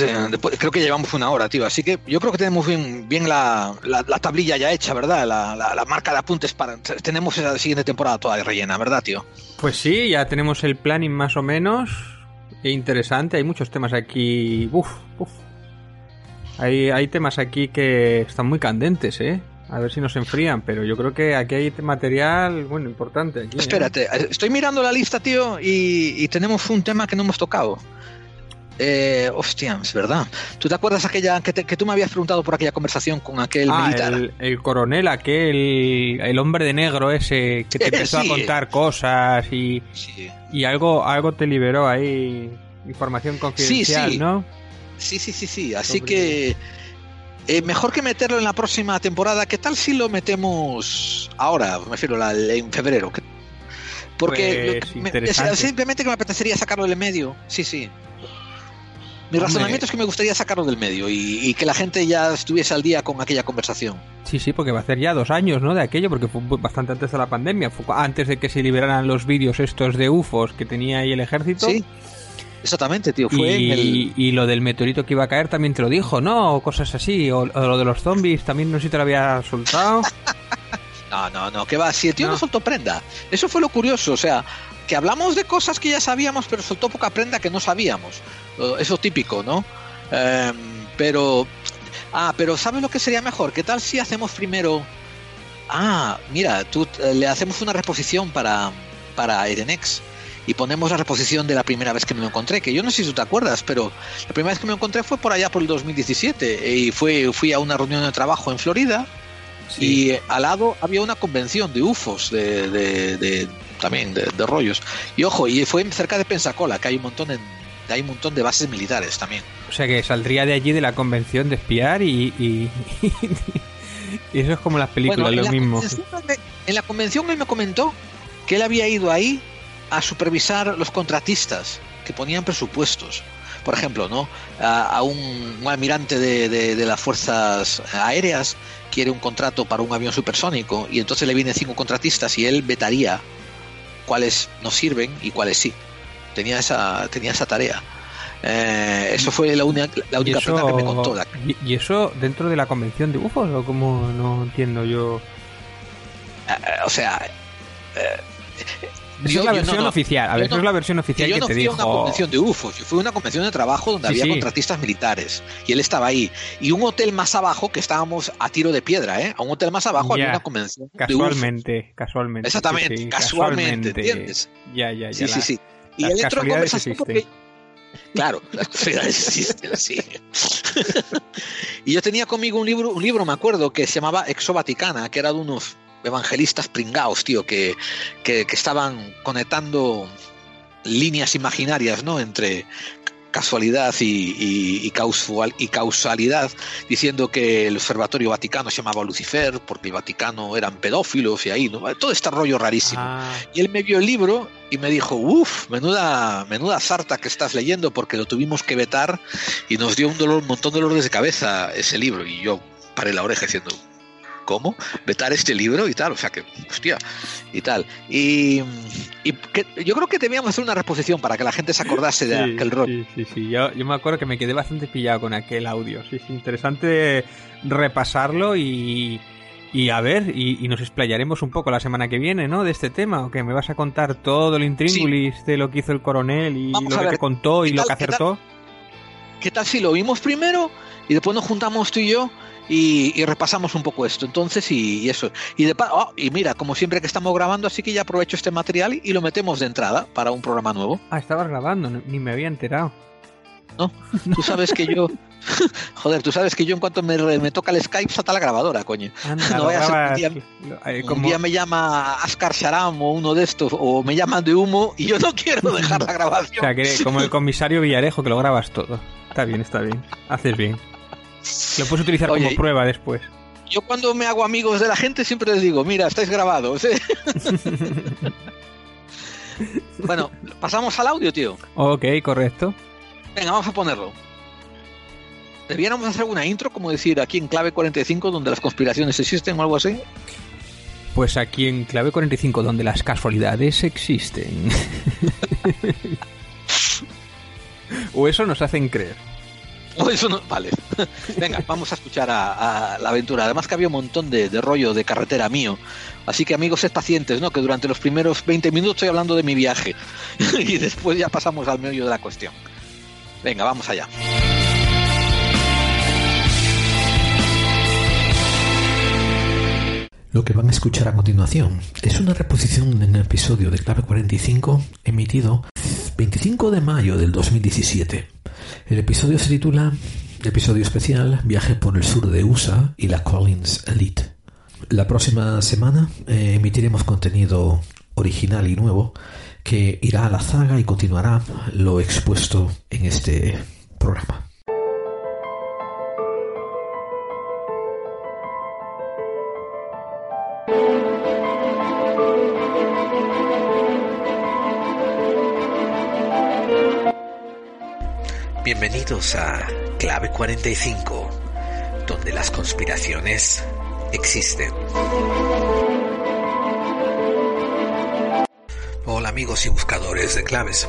eh, después, después- creo que llevamos una hora, tío. Así que yo creo que tenemos bien, bien la, la- la tablilla ya hecha, ¿verdad? La, la- marca de apuntes para. Tenemos la siguiente temporada toda rellena, ¿verdad, tío? Pues sí, ya tenemos el planning más o menos. E interesante, hay muchos temas aquí. Uf, uf. Hay, hay temas aquí que están muy candentes, ¿eh? A ver si nos enfrían, pero yo creo que aquí hay material, bueno, importante. Aquí, ¿eh? Espérate, eh, estoy mirando la lista, tío, y, y tenemos un tema que no hemos tocado. Eh, hostia, es verdad. ¿Tú te acuerdas aquella que, te- que tú me habías preguntado por aquella conversación con aquel Ah, militar? el, el coronel, aquel, el hombre de negro ese que te empezó Sí. a contar cosas y, Sí. y algo, algo te liberó ahí, información confidencial, sí. ¿no? Sí, sí, sí, sí. Así Sobre- que eh, mejor que meterlo en la próxima temporada. ¿Qué tal si lo metemos ahora? Me refiero la- en febrero. ¿Qué- Porque Pues, me- simplemente que me apetecería sacarlo del medio. Sí, sí. Mi Hombre. razonamiento es que me gustaría sacarlo del medio y, y que la gente ya estuviese al día con aquella conversación. Sí, sí, porque va a ser ya dos años, ¿no? De aquello, porque fue bastante antes de la pandemia, fue antes de que se liberaran los vídeos estos de UFOs que tenía ahí el ejército. Sí, exactamente, tío. Fue en el. Y, y lo del meteorito que iba a caer también te lo dijo, ¿no? O cosas así. O, o lo de los zombies también no sé si te lo había soltado. No, no, no, que va, si el tío no. No. soltó prenda. Eso fue lo curioso, o sea, que hablamos de cosas que ya sabíamos, pero soltó poca prenda que no sabíamos. Eh, Eso típico, ¿no? Em, pero, ah, pero ¿sabes lo que sería mejor? ¿Qué tal si hacemos primero... Ah, mira, tú eh, le hacemos una reposición para, para Edenex y ponemos la reposición de la primera vez que me lo encontré, que yo no sé si tú te acuerdas, pero la primera vez que me lo encontré fue por allá por el 2017 y fue, fui a una reunión de trabajo en Florida y eh, al lado había una convención de UFOs, de, de- de- también de, de rollos. Y ojo, y fue cerca de Pensacola, que hay un montón en, hay un montón de bases militares también. O sea que saldría de allí de la convención de espiar y. y, y eso es como las películas, lo mismo. en la convención él me comentó que él había ido ahí a supervisar los contratistas que ponían presupuestos. Por ejemplo, ¿no? A, a un, un almirante de, de- de las fuerzas aéreas quiere un contrato para un avión supersónico y entonces le vienen cinco contratistas y él vetaría cuáles no sirven y cuáles sí. Tenía esa, tenía esa tarea. Eh, eso fue la, única la única eso, que me contó. la- y, y eso dentro de la convención de UFOs o como no entiendo yo. eh, o sea, eh, yo- es la no- versión no, oficial. A ver, no- es la versión oficial yo que no te fui a una convención de UFOs, yo fui a una convención de trabajo donde Sí, había sí. contratistas militares y él estaba ahí. Y un hotel más abajo, que estábamos a tiro de piedra, ¿eh? A un hotel más abajo había una convención de UFOs. Casualmente, casualmente. Exactamente, sí, casualmente, casualmente. ¿entiendes? Ya, ya, ya. Sí, sí, sí. Y las él entró en conversación porque... Claro, las casualidades existen, sí. y yo tenía conmigo un libro, un libro, me acuerdo, que se llamaba Exo Vaticana, que era de unos evangelistas pringaos, tío, que, que, que estaban conectando líneas imaginarias, ¿no? Entre casualidad y, y, y, causal, y causalidad, diciendo que el Observatorio Vaticano se llamaba Lucifer, porque el Vaticano eran pedófilos y ahí, ¿no? Todo este rollo rarísimo. Ah, Y él me vio el libro y me dijo, uff, menuda, menuda sarta que estás leyendo porque lo tuvimos que vetar y nos dio un dolor, un montón de dolores de cabeza ese libro. Y yo paré la oreja diciendo, ¿cómo? ¿Vetar este libro? Y tal, o sea que, hostia, y tal. Y, y que, yo creo que debíamos hacer una reposición para que la gente se acordase de sí, aquel rol. Sí, sí, sí. Yo, yo me acuerdo que me quedé bastante pillado con aquel audio. Sí, sí, interesante repasarlo y, y a ver, y, y nos explayaremos un poco la semana que viene, ¿no? De este tema, o que me vas a contar todo el intríngulis de lo que hizo el coronel y Vamos lo que ver, contó y ¿qué lo tal- que qué tal? acertó. ¿Qué tal si lo vimos primero y después nos juntamos tú y yo y, y repasamos un poco esto? Entonces, y, y eso. Y, de, oh, y mira, como siempre que estamos grabando, así que ya aprovecho este material y lo metemos de entrada para un programa nuevo. Ah, estabas grabando, ni me había enterado. ¿no? Tú sabes que yo. Joder, tú sabes que yo en cuanto me, me toca el Skype salta la grabadora, coño. Anda, no vaya a ser un día, eh, un como- día me llama Ascar Sharam o uno de estos, o me llaman de humo y yo no quiero dejar la O grabación. sea, que como el comisario Villarejo, que lo grabas todo. Está bien, está bien. Haces bien. Lo puedes utilizar Oye, como prueba después. Yo cuando me hago amigos de la gente siempre les digo, mira, estáis grabados. ¿eh?". bueno, pasamos al audio, tío. Ok, correcto. Venga, vamos a ponerlo. Debiéramos hacer una intro, como decir, aquí en clave 45, donde las conspiraciones existen o algo así. Pues aquí en clave 45, donde las casualidades existen. o eso nos hacen creer. Eso vale. Venga, vamos a escuchar a, la aventura. Además que había un montón de, de rollo de carretera mío. Así que amigos, sed pacientes, ¿no? Que durante los primeros 20 minutos estoy hablando de mi viaje. y después ya pasamos al meollo de la cuestión. Venga, vamos allá. Lo que van a escuchar a continuación es una reposición de un episodio de Clave 45 emitido 25 de mayo del 2017. El episodio se titula Episodio especial Viaje por el sur de USA y la Collins Elite. La próxima semana eh, emitiremos contenido original y nuevo que irá a la zaga y continuará lo expuesto en este programa. Bienvenidos a Clave 45, donde las conspiraciones existen. Hola amigos y buscadores de claves.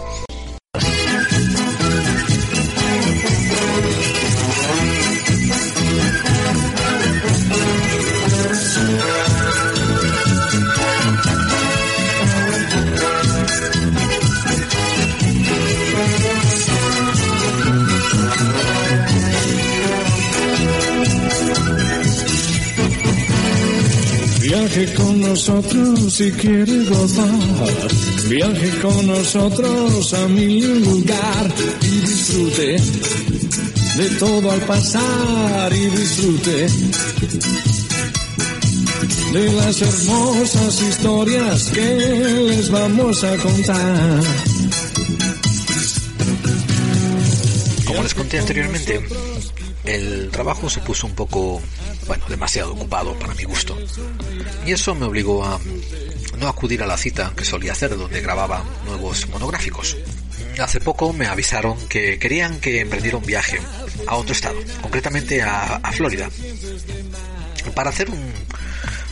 Nosotros si quiere gozar. Viaje con nosotros a mi lugar y disfrute de todo al pasar y disfrute de las hermosas historias que les vamos a contar. Como les conté anteriormente, el trabajo se puso un poco, bueno, demasiado ocupado para mi gusto. Y eso me obligó a no acudir a la cita que solía hacer donde grababa nuevos monográficos. Hace poco me avisaron que querían que emprendiera un viaje a otro estado, concretamente a, a Florida, para hacer un-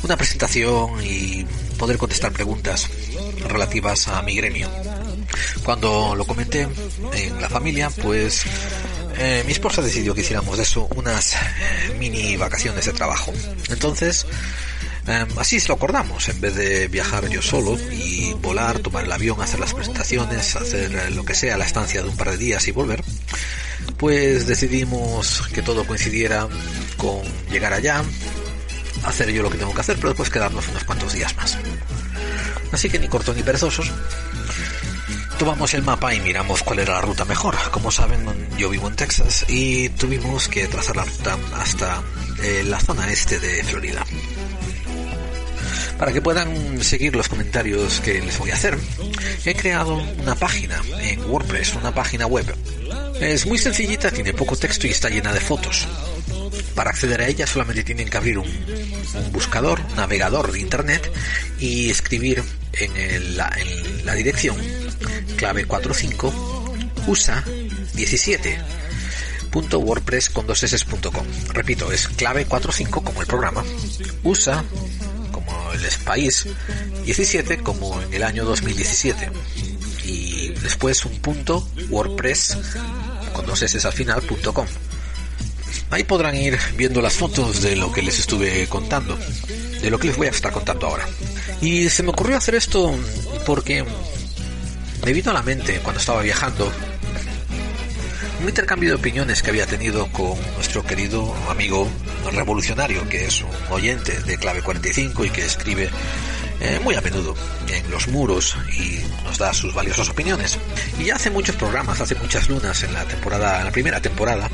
una presentación y poder contestar preguntas relativas a mi gremio. Cuando lo comenté en la familia, pues eh, mi esposa decidió que hiciéramos de eso unas eh, mini vacaciones de trabajo. Entonces, eh, así se lo acordamos, en vez de viajar yo solo y volar, tomar el avión, hacer las presentaciones, hacer eh, lo que sea, la estancia de un par de días y volver, pues decidimos que todo coincidiera con llegar allá, hacer yo lo que tengo que hacer, pero después quedarnos unos cuantos días más. Así que ni corto ni perezosos, tomamos el mapa y miramos cuál era la ruta mejor. Como saben, yo vivo en Texas y tuvimos que trazar la ruta hasta eh, la zona este de Florida. Para que puedan seguir los comentarios que les voy a hacer, he creado una página en WordPress, una página web. Es muy sencillita, tiene poco texto y está llena de fotos. Para acceder a ella solamente tienen que abrir un, un buscador, navegador de internet y escribir en la dirección clave 45 USA 17 .wordpress con dos s.com. Repito, es clave 45 como el programa, USA como el país, 17 como en el año 2017 y después un punto WordPress con dos s al punto com. Ahí podrán ir viendo las fotos de lo que les estuve contando, de lo que les voy a estar contando ahora. Y se me ocurrió hacer esto porque me vino a la mente cuando estaba viajando un intercambio de opiniones que había tenido con nuestro querido amigo revolucionario, que es un oyente de Clave 45 y que escribe eh, muy a menudo en los muros y nos da sus valiosas opiniones. Y hace muchos programas, hace muchas lunas en la temporada, en la primera temporada,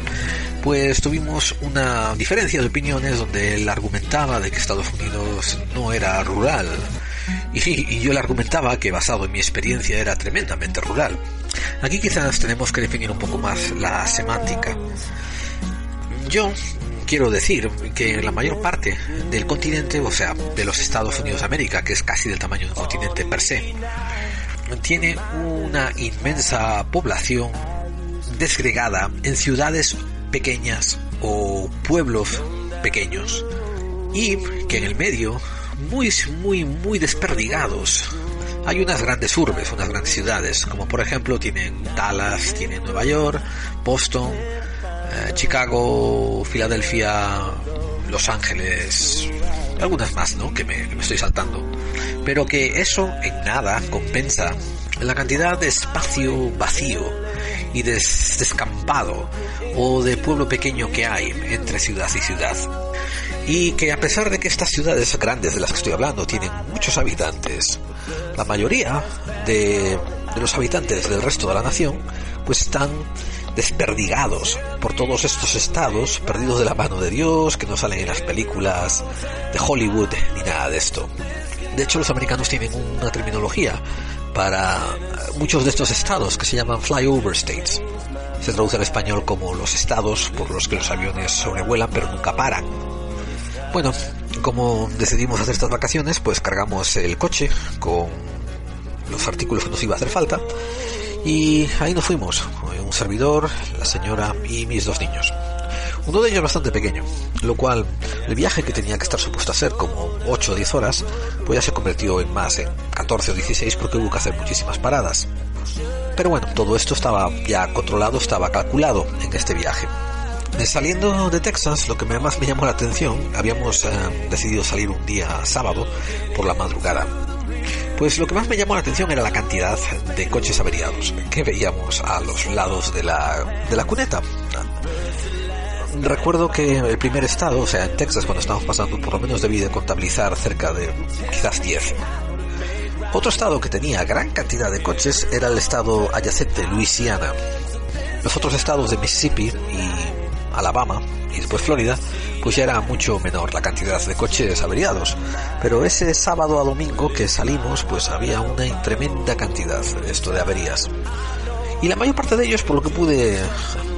pues tuvimos una diferencia de opiniones donde él argumentaba de que Estados Unidos no era rural. Y, y yo le argumentaba que basado en mi experiencia era tremendamente rural. Aquí quizás tenemos que definir un poco más la semántica. Yo quiero decir que la mayor parte del continente, o sea, de los Estados Unidos de América, que es casi del tamaño de un continente per se, tiene una inmensa población desgregada en ciudades pequeñas o pueblos pequeños y que en el medio muy muy muy desperdigados hay unas grandes urbes, unas grandes ciudades, como por ejemplo tienen Dallas, tienen Nueva York, Boston, eh, Chicago, Filadelfia, Los Ángeles, algunas más, ¿no? Que me, estoy saltando. Pero que eso en nada compensa la cantidad de espacio vacío y des- descampado o de pueblo pequeño que hay entre ciudad y ciudad. Y que a pesar de que estas ciudades grandes de las que estoy hablando tienen muchos habitantes, la mayoría de, los habitantes del resto de la nación pues están desperdigados por todos estos estados, perdidos de la mano de Dios, que no salen en las películas de Hollywood ni nada de esto. De hecho, los americanos tienen una terminología para muchos de estos estados que se llaman flyover states. Se traduce al español como los estados por los que los aviones sobrevuelan pero nunca paran. Bueno, como decidimos hacer estas vacaciones, pues cargamos el coche con los artículos que nos iba a hacer falta y ahí nos fuimos, un servidor, la señora y mis dos niños. Uno de ellos bastante pequeño, lo cual el viaje que tenía que estar supuesto a ser como 8 o 10 horas, pues ya se convirtió en más, en 14 o 16 porque hubo que hacer muchísimas paradas. Pero bueno, todo esto estaba ya controlado, estaba calculado en este viaje. Eh, Saliendo de Texas, lo que más me llamó la atención, habíamos eh, decidido salir un día sábado por la madrugada. Pues lo que más me llamó la atención era la cantidad de coches averiados que veíamos a los lados de la, de la cuneta. Recuerdo que el primer estado, o sea, en Texas, cuando estábamos pasando, por lo menos debí de contabilizar cerca de quizás 10. Otro estado que tenía gran cantidad de coches era el estado adyacente, Luisiana. Los otros estados de Mississippi y Alabama y después Florida, pues ya era mucho menor la cantidad de coches averiados. Pero ese sábado a domingo que salimos, pues había una tremenda cantidad de esto de averías. Y la mayor parte de ellos, por lo que pude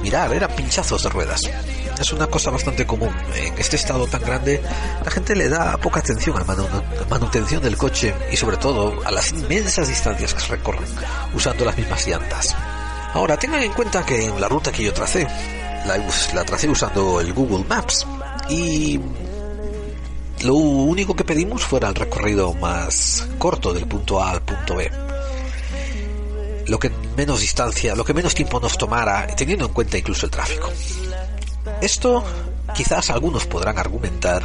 mirar, eran pinchazos de ruedas. Es una cosa bastante común. En este estado tan grande, la gente le da poca atención a la manu- manutención del coche y sobre todo a las inmensas distancias que recorren usando las mismas llantas. Ahora, tengan en cuenta que en la ruta que yo tracé, la, tracé usando el Google Maps y lo único que pedimos fuera el recorrido más corto del punto A al punto B lo que menos distancia, lo que menos tiempo nos tomara, teniendo en cuenta incluso el tráfico. Esto quizás algunos podrán argumentar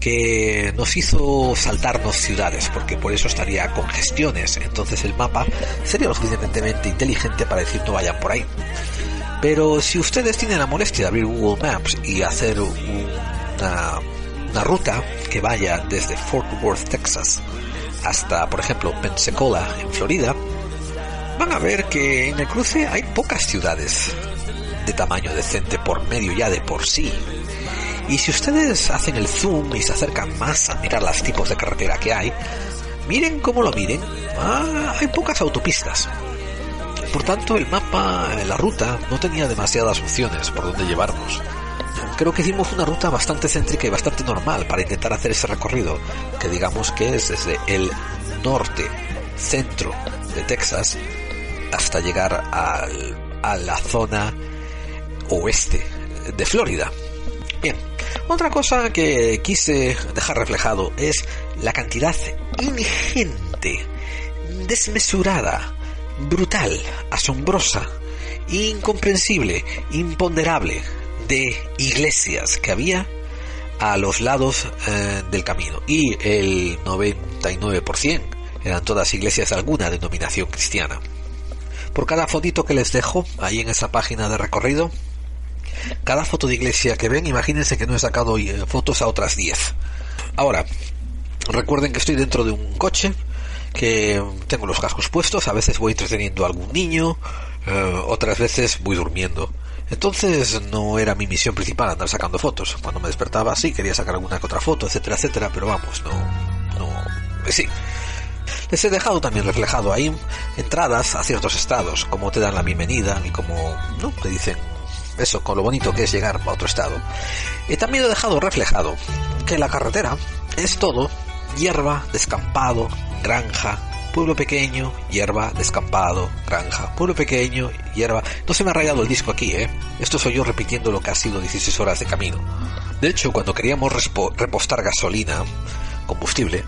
que nos hizo saltarnos ciudades, porque por eso estaría congestiones, entonces el mapa sería lo suficientemente inteligente para decir no vayan por ahí. Pero si ustedes tienen la molestia de abrir Google Maps y hacer una, ruta que vaya desde Fort Worth, Texas, hasta, por ejemplo, Pensacola, en Florida, van a ver que en el cruce hay pocas ciudades de tamaño decente por medio ya de por sí. Y si ustedes hacen el zoom y se acercan más a mirar los tipos de carretera que hay, miren cómo lo miren, ah, hay pocas autopistas. Por tanto, el mapa, la ruta, no tenía demasiadas opciones por donde llevarnos. Creo que hicimos una ruta bastante céntrica y bastante normal para intentar hacer ese recorrido, que digamos que es desde el norte, centro de Texas, hasta llegar a la zona oeste de Florida. Bien, otra cosa que quise dejar reflejado es la cantidad ingente, desmesurada, brutal, asombrosa, incomprensible, imponderable de iglesias que había a los lados eh, del camino. Y el 99% eran todas iglesias de alguna denominación cristiana. Por cada fotito que les dejo ahí en esa página de recorrido, cada foto de iglesia que ven, imagínense que no he sacado eh, fotos a otras 10. Ahora, Recuerden que estoy dentro de un coche, que tengo los cascos puestos, a veces voy entreteniendo a algún niño, eh, otras veces voy durmiendo. Entonces no era mi misión principal andar sacando fotos. Cuando me despertaba sí quería sacar alguna que otra foto, etcétera, etcétera, pero vamos, no, no, eh, sí. Les he dejado también reflejado ahí entradas a ciertos estados, como te dan la bienvenida y como, ¿no? Te dicen eso, con lo bonito que es llegar a otro estado. Y también he dejado reflejado que la carretera es todo hierba, descampado, granja, pueblo pequeño, hierba, descampado, granja, pueblo pequeño, hierba. No se me ha rayado el disco aquí, ¿eh? Esto soy yo repitiendo lo que ha sido 16 horas de camino. De hecho, cuando queríamos repostar gasolina, combustible,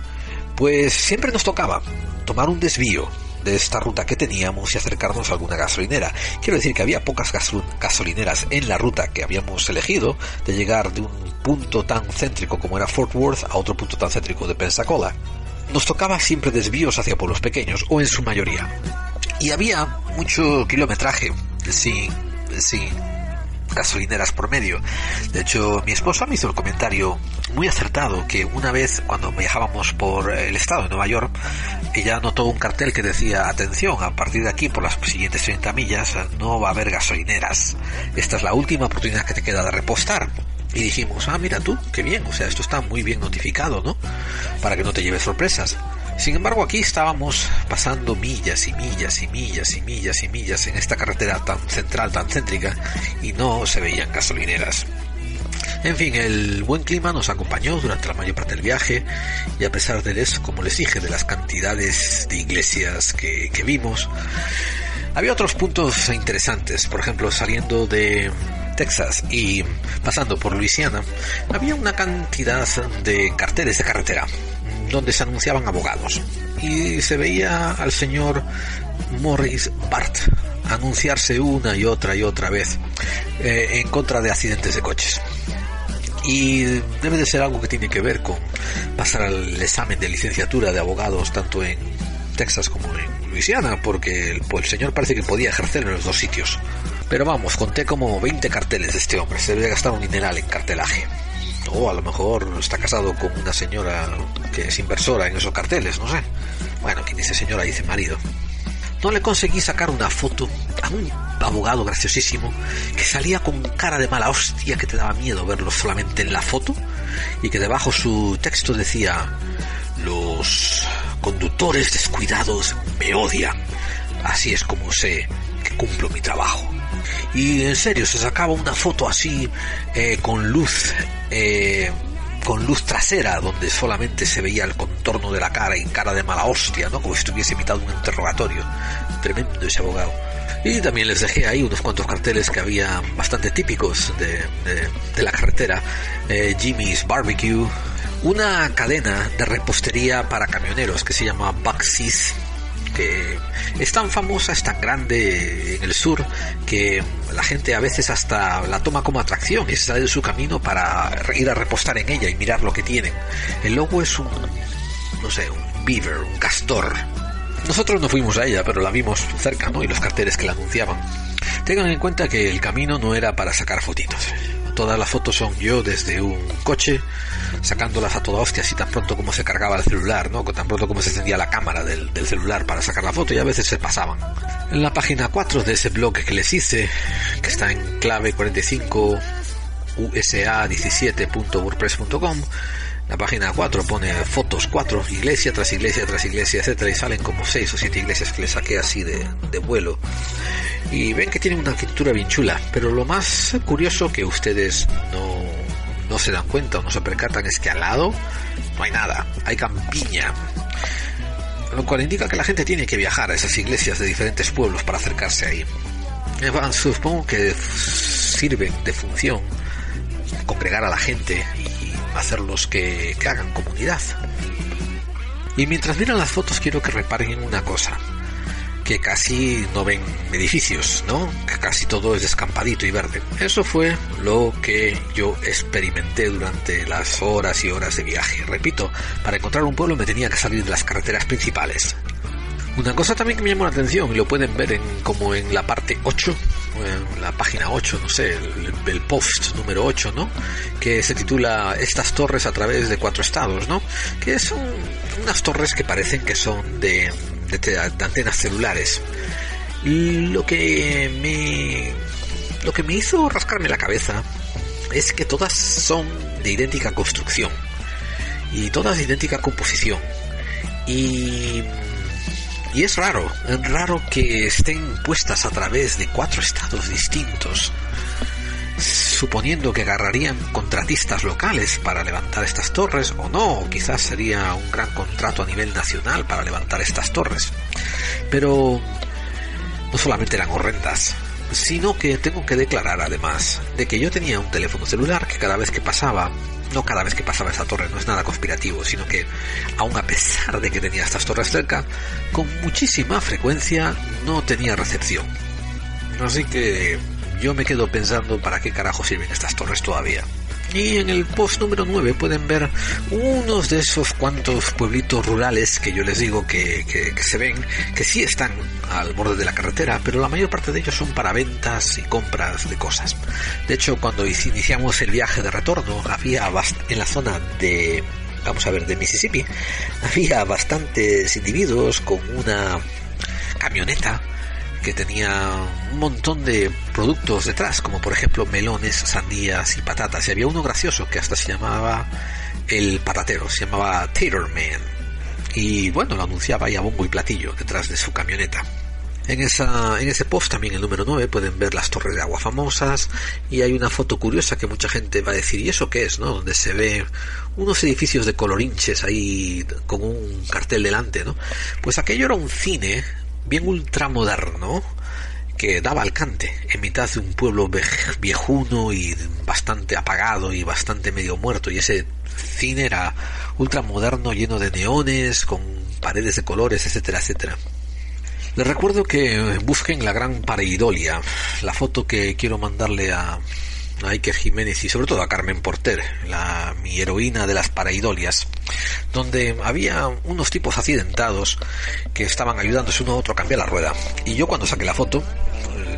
pues siempre nos tocaba tomar un desvío de esta ruta que teníamos y acercarnos a alguna gasolinera. Quiero decir que había pocas gasolineras en la ruta que habíamos elegido de llegar de un punto tan céntrico como era Fort Worth a otro punto tan céntrico de Pensacola. Nos tocaba siempre desvíos hacia pueblos pequeños, o en su mayoría. Y había mucho kilometraje sin, sin gasolineras por medio. De hecho, mi esposa me hizo el comentario muy acertado que una vez cuando viajábamos por el estado de Nueva York, ella notó un cartel que decía, atención, a partir de aquí por las siguientes 30 millas no va a haber gasolineras. Esta es la última oportunidad que te queda de repostar. Y dijimos, ah, mira tú, qué bien, o sea, esto está muy bien notificado, ¿no? Para que no te lleves sorpresas. Sin embargo, aquí estábamos pasando millas y millas y millas y millas y millas en esta carretera tan central, tan céntrica, y no se veían gasolineras. En fin, el buen clima nos acompañó durante la mayor parte del viaje y a pesar de eso, como les dije, de las cantidades de iglesias que, que vimos, había otros puntos interesantes. Por ejemplo, saliendo de Texas y pasando por Luisiana, había una cantidad de carteles de carretera donde se anunciaban abogados. Y se veía al señor Morris Bart anunciarse una y otra y otra vez eh, en contra de accidentes de coches. Y debe de ser algo que tiene que ver con pasar al examen de licenciatura de abogados tanto en Texas como en Luisiana, porque el, pues, el señor parece que podía ejercer en los dos sitios. Pero vamos, conté como 20 carteles de este hombre, se debe gastar un dineral en cartelaje o a lo mejor está casado con una señora que es inversora en esos carteles, no sé. Bueno, quien dice señora dice marido. No le conseguí sacar una foto a un abogado graciosísimo que salía con cara de mala hostia que te daba miedo verlo solamente en la foto y que debajo su texto decía los conductores descuidados me odian. Así es como sé que cumplo mi trabajo. Y en serio, se sacaba una foto así eh, con luz, eh, con luz trasera, donde solamente se veía el contorno de la cara y cara de mala hostia, ¿no? Como si estuviese imitado un interrogatorio. Tremendo ese abogado. Y también les dejé ahí unos cuantos carteles que había bastante típicos de, de, la carretera. Eh, Jimmy's Barbecue, una cadena de repostería para camioneros que se llama Buckseas que es tan famosa, es tan grande en el sur, que la gente a veces hasta la toma como atracción y sale de su camino para ir a repostar en ella y mirar lo que tienen. El logo es un, no sé, un beaver, un castor. Nosotros no fuimos a ella, pero la vimos cerca, ¿no? Y los carteles que la anunciaban. Tengan en cuenta que el camino no era para sacar fotitos. Todas las fotos son yo desde un coche, sacándolas a toda hostia, así tan pronto como se cargaba el celular, ¿no? Tan pronto como se encendía la cámara del, celular para sacar la foto y a veces se pasaban. En la página 4 de ese blog que les hice, que está en clave 45 usa17.wordpress.com, la página 4 pone fotos 4, iglesia tras iglesia tras iglesia, etcétera, y salen como 6 o 7 iglesias que le saqué así de, de vuelo y ven que tienen una arquitectura bien chula, pero lo más curioso que ustedes no, no se dan cuenta o no se percatan es que al lado no hay nada, hay campiña, lo cual indica que la gente tiene que viajar a esas iglesias de diferentes pueblos para acercarse ahí. Supongo que sirven de función congregar a la gente hacerlos que, que hagan comunidad. Y mientras miran las fotos quiero que reparen en una cosa que casi no ven edificios, ¿no? Que casi todo es descampadito y verde. Eso fue lo que yo experimenté durante las horas y horas de viaje. Repito, para encontrar un pueblo me tenía que salir de las carreteras principales. Una cosa también que me llamó la atención, y lo pueden ver en, como en la parte 8 eh, la página 8, no sé, el, post número 8, ¿no? Que se titula Estas torres a través de cuatro estados, ¿no? Que son unas torres que parecen que son de, de, de antenas celulares. Lo que me lo que me hizo rascarme la cabeza es que todas son de idéntica construcción y todas de idéntica composición. Y, y es raro, es raro que estén puestas a través de cuatro estados distintos, suponiendo que agarrarían contratistas locales para levantar estas torres, o no, quizás sería un gran contrato a nivel nacional para levantar estas torres. Pero no solamente eran horrendas, sino que tengo que declarar además de que yo tenía un teléfono celular que cada vez que pasaba, no cada vez que pasaba esa torre, no es nada conspirativo, sino que aun a pesar de que tenía estas torres cerca, con muchísima frecuencia no tenía recepción. Así que yo me quedo pensando para qué carajo sirven estas torres todavía. Y en el post número 9 pueden ver unos de esos cuantos pueblitos rurales que yo les digo que, que, que, se ven, que sí están al borde de la carretera, pero la mayor parte de ellos son para ventas y compras de cosas. De hecho, cuando iniciamos el viaje de retorno, había en la zona de vamos a ver, de Mississippi, había bastantes individuos con una camioneta que tenía un montón de productos detrás, como por ejemplo melones, sandías y patatas. Y había uno gracioso que hasta se llamaba el patatero, se llamaba Tater Man. Y bueno, lo anunciaba ahí a bombo y platillo detrás de su camioneta. En, esa, en ese post también el número 9 pueden ver las torres de agua famosas y hay una foto curiosa que mucha gente va a decir ¿y eso qué es? ¿no? Donde se ve unos edificios de colorinches ahí con un cartel delante, ¿no? Pues aquello era un cine bien ultramoderno que daba al cante en mitad de un pueblo viejuno y bastante apagado y bastante medio muerto. Y ese cine era ultramoderno lleno de neones con paredes de colores etcétera etcétera. Les recuerdo que busquen la gran pareidolia la foto que quiero mandarle a a Iker Jiménez y sobre todo a Carmen Porter, la, mi heroína de las paraidolias, donde había unos tipos accidentados que estaban ayudándose uno a otro a cambiar la rueda. Y yo cuando saqué la foto,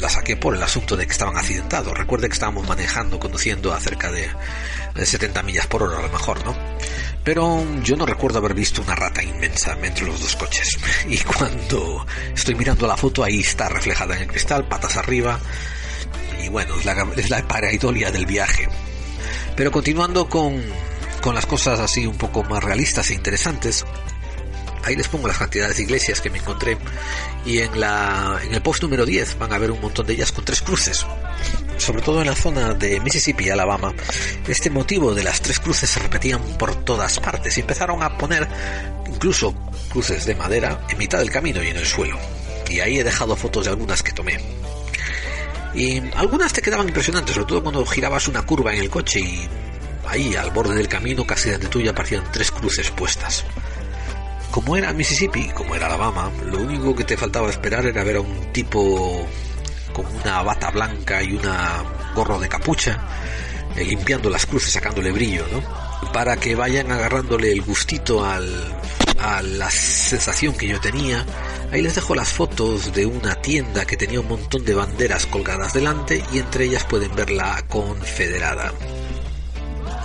la saqué por el asunto de que estaban accidentados. Recuerde que estábamos manejando, conduciendo a cerca de 70 millas por hora a lo mejor, ¿no? Pero yo no recuerdo haber visto una rata inmensa entre los dos coches. Y cuando estoy mirando la foto, ahí está reflejada en el cristal, patas arriba, y bueno, es la, es la paraidolia del viaje. Pero continuando con, con las cosas así un poco más realistas e interesantes, ahí les pongo las cantidades de iglesias que me encontré. Y en la en el post número 10 van a ver un montón de ellas con tres cruces. Sobre todo en la zona de Mississippi y Alabama este motivo de las tres cruces se repetían por todas partes y empezaron a poner incluso cruces de madera en mitad del camino y en el suelo. Y ahí he dejado fotos de algunas que tomé y algunas te quedaban impresionantes, sobre todo cuando girabas una curva en el coche y ahí al borde del camino, casi delante tuya, aparecían tres cruces puestas. Como era Mississippi, como era Alabama, lo único que te faltaba esperar era ver a un tipo con una bata blanca y una gorro de capucha, eh, limpiando las cruces, sacándole brillo, ¿no? Para que vayan agarrándole el gustito al, a la sensación que yo tenía. Ahí les dejo las fotos de una tienda que tenía un montón de banderas colgadas delante y entre ellas pueden ver la confederada.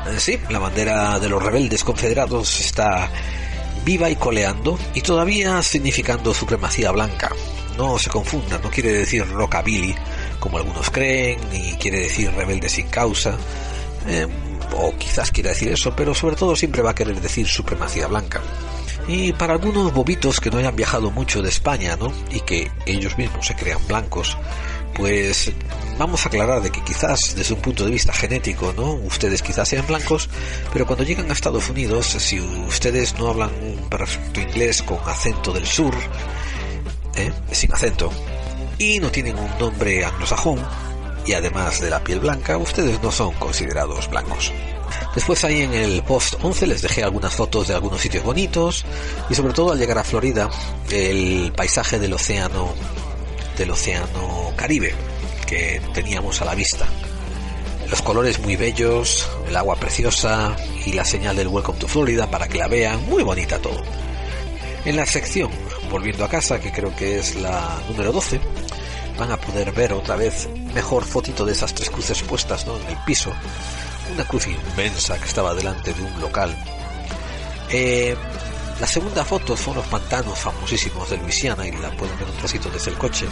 Eh, sí, la bandera de los rebeldes confederados está viva y coleando y todavía significando supremacía blanca. No se confundan, no quiere decir rockabilly como algunos creen, ni quiere decir rebelde sin causa. Eh, o quizás quiera decir eso, pero sobre todo siempre va a querer decir supremacía blanca. Y para algunos bobitos que no hayan viajado mucho de España, ¿no? Y que ellos mismos se crean blancos, pues vamos a aclarar de que quizás desde un punto de vista genético, ¿no? Ustedes quizás sean blancos, pero cuando llegan a Estados Unidos, si ustedes no hablan un perfecto inglés con acento del sur, ¿eh? sin acento, y no tienen un nombre anglosajón, y además de la piel blanca, ustedes no son considerados blancos. Después ahí en el post 11 les dejé algunas fotos de algunos sitios bonitos y sobre todo al llegar a Florida el paisaje del océano del océano Caribe que teníamos a la vista. Los colores muy bellos, el agua preciosa y la señal del Welcome to Florida para que la vean, muy bonita todo. En la sección Volviendo a casa, que creo que es la número 12, van a poder ver otra vez mejor fotito de esas tres cruces puestas ¿no? en el piso. Una cruz inmensa que estaba delante de un local. Eh, la segunda foto son los pantanos famosísimos de Luisiana y la pueden ver un trocito desde el coche.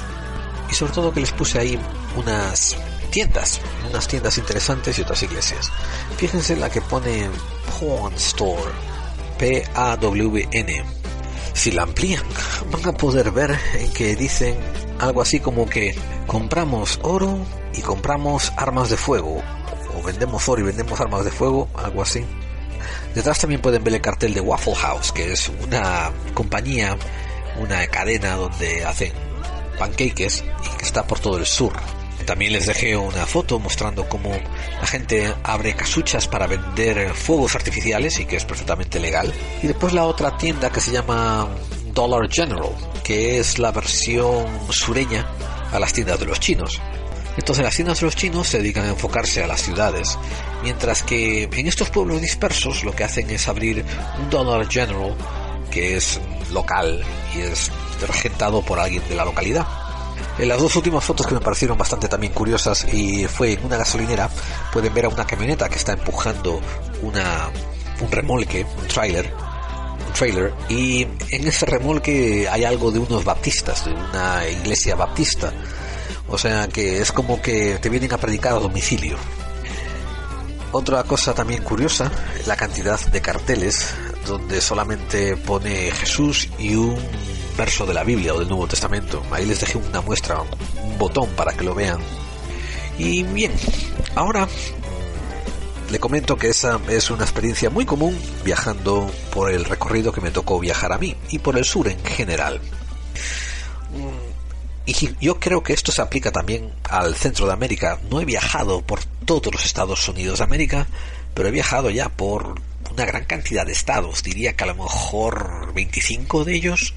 Y sobre todo que les puse ahí unas tiendas, unas tiendas interesantes y otras iglesias. Fíjense la que pone Pawn Store, P-A-W-N. Si la amplían, van a poder ver en que dicen algo así como que compramos oro y compramos armas de fuego, vendemos oro y vendemos armas de fuego, algo así. Detrás también pueden ver el cartel de Waffle House, que es una compañía, una cadena donde hacen pancakes y que está por todo el sur. También les dejé una foto mostrando cómo la gente abre casuchas para vender fuegos artificiales y que es perfectamente legal. Y después la otra tienda que se llama Dollar General, que es la versión sureña a las tiendas de los chinos. Entonces las tiendas de los chinos se dedican a enfocarse a las ciudades, mientras que en estos pueblos dispersos lo que hacen es abrir un Dollar General que es local y es regentado por alguien de la localidad. En las dos últimas fotos que me parecieron bastante también curiosas y fue en una gasolinera, pueden ver a una camioneta que está empujando una, un remolque, un trailer, un trailer, y en ese remolque hay algo de unos baptistas, de una iglesia baptista. O sea que es como que te vienen a predicar a domicilio. Otra cosa también curiosa, la cantidad de carteles donde solamente pone Jesús y un verso de la Biblia o del Nuevo Testamento. Ahí les dejé una muestra, un botón para que lo vean. Y bien, ahora le comento que esa es una experiencia muy común viajando por el recorrido que me tocó viajar a mí y por el sur en general. Y yo creo que esto se aplica también al centro de América. No he viajado por todos los Estados Unidos de América, pero he viajado ya por una gran cantidad de estados, diría que a lo mejor 25 de ellos,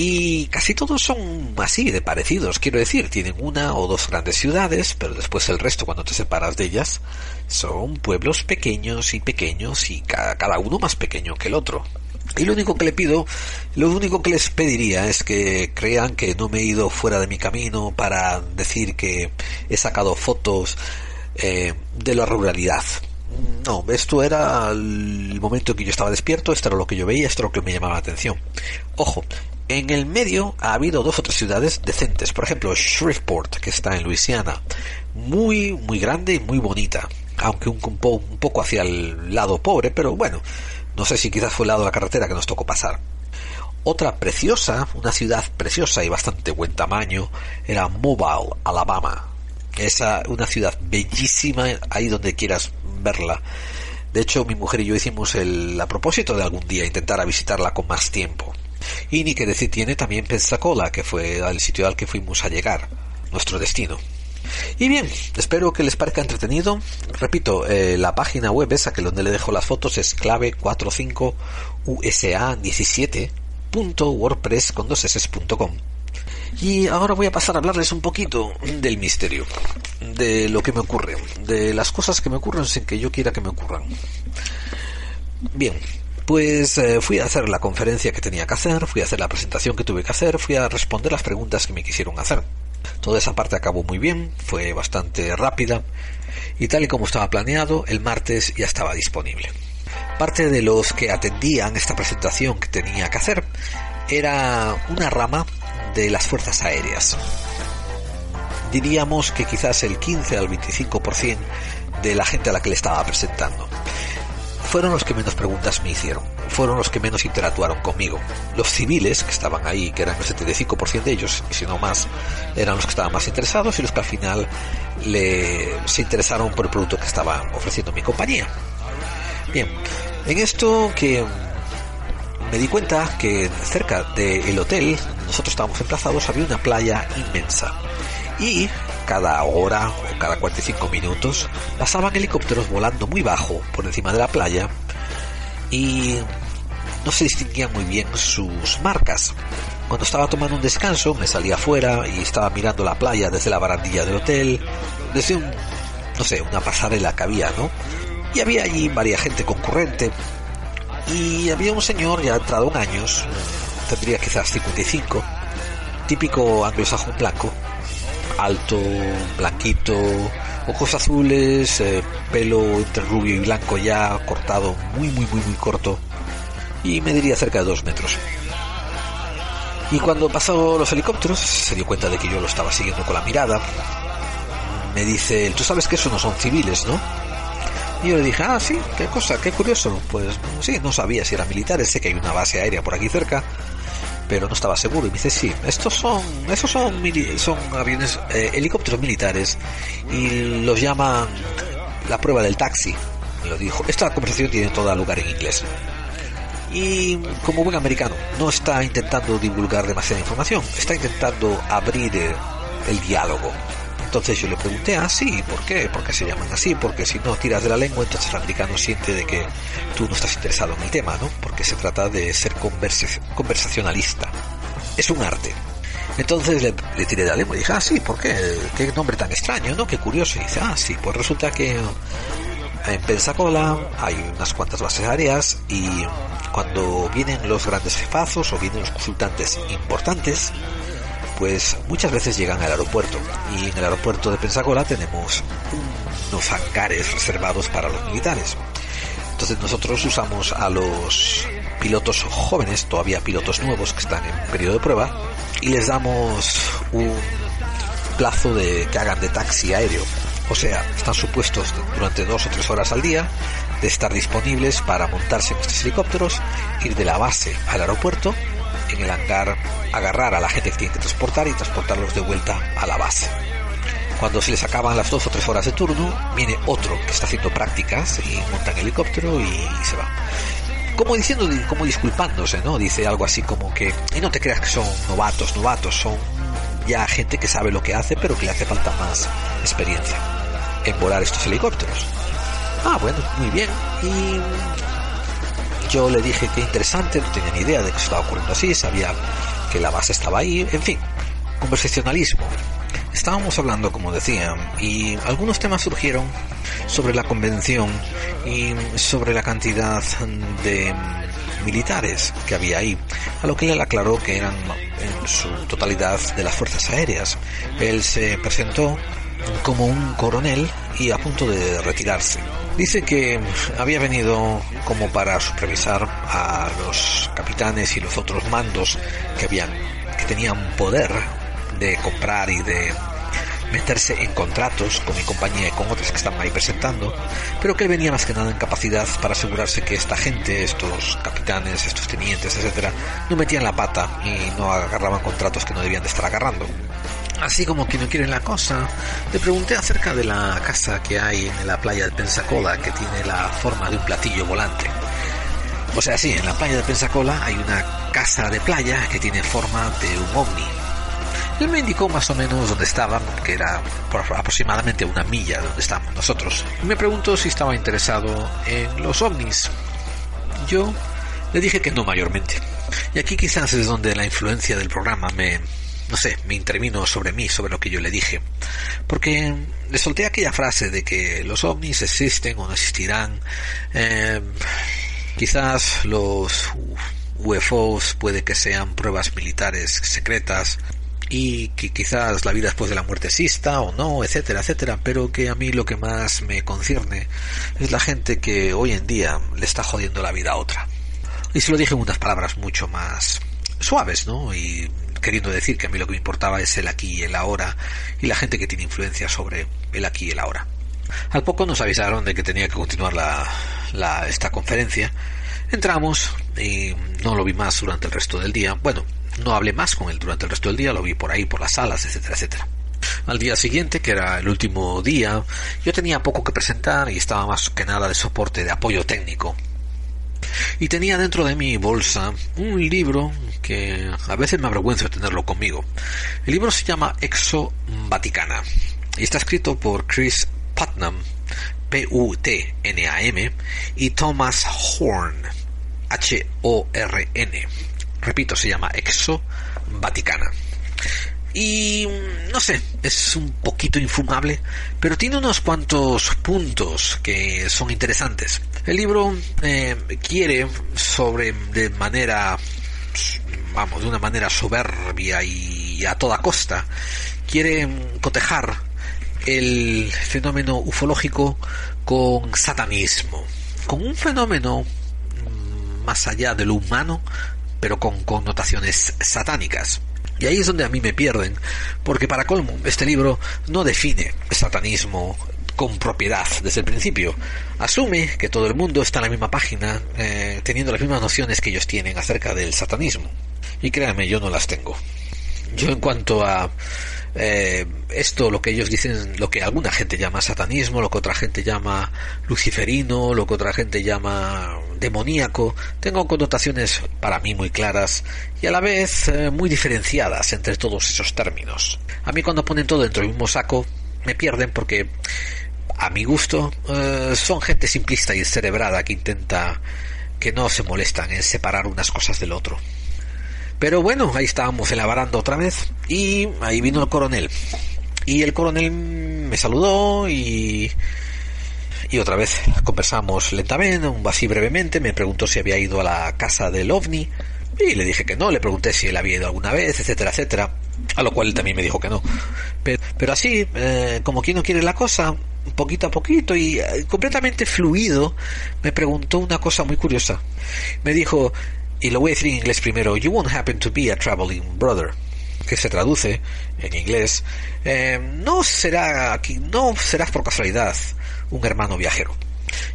y casi todos son así de parecidos, quiero decir, tienen una o dos grandes ciudades, pero después el resto cuando te separas de ellas son pueblos pequeños y pequeños y cada, uno más pequeño que el otro. Y lo único que le pido, lo único que les pediría es que crean que no me he ido fuera de mi camino para decir que he sacado fotos eh, de la ruralidad. No, esto era el momento en que yo estaba despierto, esto era lo que yo veía, esto era lo que me llamaba la atención. Ojo, en el medio ha habido dos o tres ciudades decentes, por ejemplo Shreveport, que está en Luisiana, muy, muy grande y muy bonita, aunque un, un poco hacia el lado pobre, pero bueno, no sé si quizás fue el lado de la carretera que nos tocó pasar. Otra preciosa, una ciudad preciosa y bastante buen tamaño, era Mobile, Alabama. Esa, una ciudad bellísima, ahí donde quieras verla. De hecho, mi mujer y yo hicimos el a propósito de algún día intentar a visitarla con más tiempo. Y ni que decir tiene también Pensacola, que fue el sitio al que fuimos a llegar, nuestro destino. Y bien, espero que les parezca entretenido. Repito, eh, la página web esa que donde le dejo las fotos es clave 45 usa 17.wordpress con Y ahora voy a pasar a hablarles un poquito del misterio, de lo que me ocurre, de las cosas que me ocurren sin que yo quiera que me ocurran. Bien, pues eh, fui a hacer la conferencia que tenía que hacer, fui a hacer la presentación que tuve que hacer, fui a responder las preguntas que me quisieron hacer. Toda esa parte acabó muy bien, fue bastante rápida y tal y como estaba planeado, el martes ya estaba disponible. Parte de los que atendían esta presentación que tenía que hacer era una rama de las fuerzas aéreas. Diríamos que quizás el 15 al 25% de la gente a la que le estaba presentando fueron los que menos preguntas me hicieron, fueron los que menos interactuaron conmigo. Los civiles que estaban ahí, que eran el 75% de ellos, y si no más, eran los que estaban más interesados y los que al final le, se interesaron por el producto que estaba ofreciendo mi compañía. Bien, en esto que me di cuenta que cerca del hotel, nosotros estábamos emplazados, había una playa inmensa. Y cada hora o cada 45 minutos pasaban helicópteros volando muy bajo por encima de la playa y no se distinguían muy bien sus marcas. Cuando estaba tomando un descanso me salía afuera y estaba mirando la playa desde la barandilla del hotel, desde no sé, una pasarela que había, ¿no? Y había allí varias gente concurrente y había un señor ya entrado en años, tendría quizás 55, típico anglosajón blanco, alto, blanquito, ojos azules, eh, pelo entre rubio y blanco ya cortado, muy, muy, muy, muy corto, y me diría cerca de dos metros. Y cuando pasó los helicópteros, se dio cuenta de que yo lo estaba siguiendo con la mirada. Me dice, tú sabes que eso no son civiles, ¿no? Y yo le dije, ah, sí, qué cosa, qué curioso. Pues sí, no sabía si eran militares, sé que hay una base aérea por aquí cerca, pero no estaba seguro. Y me dice, sí, estos son, estos son, son aviones, eh, helicópteros militares y los llaman la prueba del taxi. Me lo dijo. Esta conversación tiene todo lugar en inglés y como buen americano no está intentando divulgar demasiada información, está intentando abrir eh, el diálogo. Entonces yo le pregunté, ah, sí, ¿por qué? ¿Por qué se llaman así? Porque si no tiras de la lengua, entonces el americano siente de que tú no estás interesado en el tema, ¿no? Porque se trata de ser conversacionalista. Es un arte. Entonces le, le, tiré de la lengua y dije, ah, sí, ¿por qué? Qué nombre tan extraño, ¿no? Qué curioso. Y dice, ah, sí, pues resulta que en Pensacola hay unas cuantas bases aéreas y cuando vienen los grandes jefazos o vienen los consultantes importantes, pues muchas veces llegan al aeropuerto y en el aeropuerto de Pensacola tenemos unos hangares reservados para los militares. Entonces nosotros usamos a los pilotos jóvenes, todavía pilotos nuevos que están en periodo de prueba, y les damos un plazo de que hagan de taxi aéreo o sea, están supuestos durante dos o tres horas al día de estar disponibles para montarse en estos helicópteros, ir de la base al aeropuerto, en el hangar agarrar a la gente que tiene que transportar y transportarlos de vuelta a la base. Cuando se les acaban las dos o tres horas de turno, viene otro que está haciendo prácticas y monta en helicóptero y se va. Como diciendo, como disculpándose, ¿no? Dice algo así como que, y no te creas que son novatos, novatos, son ya gente que sabe lo que hace, pero que le hace falta más experiencia en volar estos helicópteros. Ah, bueno, muy bien. Y yo le dije que interesante, no tenía ni idea de que estaba ocurriendo así, sabía que la base estaba ahí, en fin, conversacionalismo. Estábamos hablando, como decía, y algunos temas surgieron sobre la convención y sobre la cantidad de militares que había ahí, a lo que él aclaró que eran en su totalidad de las fuerzas aéreas. Él se presentó como un coronel y a punto de retirarse. Dice que había venido como para supervisar a los capitanes y los otros mandos que habían que tenían poder de comprar y de meterse en contratos con mi compañía y con otras que estaban ahí presentando, pero que él venía más que nada en capacidad para asegurarse que esta gente, estos capitanes, estos tenientes, etcétera, no metían la pata y no agarraban contratos que no debían de estar agarrando. Así como que no quieren la cosa, le pregunté acerca de la casa que hay en la playa de Pensacola que tiene la forma de un platillo volante. O sea, sí, en la playa de Pensacola hay una casa de playa que tiene forma de un ovni. Él me indicó más o menos dónde estaban, que era por aproximadamente una milla de donde estamos nosotros. Me preguntó si estaba interesado en los ovnis. Yo le dije que no mayormente. Y aquí quizás es donde la influencia del programa me, no sé, me intervino sobre mí, sobre lo que yo le dije. Porque le solté aquella frase de que los ovnis existen o no existirán. Eh, quizás los UFOs puede que sean pruebas militares secretas y que quizás la vida después de la muerte exista o no, etcétera, etcétera, pero que a mí lo que más me concierne es la gente que hoy en día le está jodiendo la vida a otra. Y se lo dije en unas palabras mucho más suaves, ¿no? Y queriendo decir que a mí lo que me importaba es el aquí y el ahora y la gente que tiene influencia sobre el aquí y el ahora. Al poco nos avisaron de que tenía que continuar la, esta conferencia. Entramos y no lo vi más durante el resto del día. Bueno, no hablé más con él durante el resto del día, lo vi por ahí, por las salas, etcétera, etcétera. Al día siguiente, que era el último día, yo tenía poco que presentar y estaba más que nada de soporte, de apoyo técnico y tenía dentro de mi bolsa un libro que a veces me avergüenza tenerlo conmigo. El libro se llama Exo Vaticana y está escrito por Chris Putnam, P-U-T-N-A-M, y Thomas Horn, H-O-R-N. Repito, se llama Exo Vaticana. Y no sé, es un poquito infumable, pero tiene unos cuantos puntos que son interesantes. El libro eh, quiere sobre de manera, vamos, de una manera soberbia y a toda costa, quiere cotejar el fenómeno ufológico con satanismo, con un fenómeno mm, más allá de lo humano, pero con connotaciones satánicas. Y ahí es donde a mí me pierden, porque para colmo, este libro no define satanismo con propiedad desde el principio. Asume que todo el mundo está en la misma página, eh, teniendo las mismas nociones que ellos tienen acerca del satanismo. Y créanme, yo no las tengo. Yo en cuanto a eh, esto, lo que ellos dicen, lo que alguna gente llama satanismo, lo que otra gente llama luciferino, lo que otra gente llama demoníaco, tengo connotaciones para mí muy claras y a la vez eh, muy diferenciadas entre todos esos términos. A mí cuando ponen todo dentro del mismo saco me pierden porque a mi gusto eh, son gente simplista y cerebrada que intenta que no se molestan en separar unas cosas del otro. Pero bueno, ahí estábamos en la baranda otra vez y ahí vino el coronel. Y el coronel me saludó y y otra vez conversamos lentamente, así brevemente, me preguntó si había ido a la casa del ovni y le dije que no, le pregunté si él había ido alguna vez, etcétera, etcétera, a lo cual él también me dijo que no. Pero, así, eh, como quien no quiere la cosa, poquito a poquito y eh, completamente fluido, me preguntó una cosa muy curiosa. Me dijo, y lo voy a decir en inglés primero, You won't happen to be a traveling brother que se traduce en inglés, eh, no será no serás por casualidad un hermano viajero.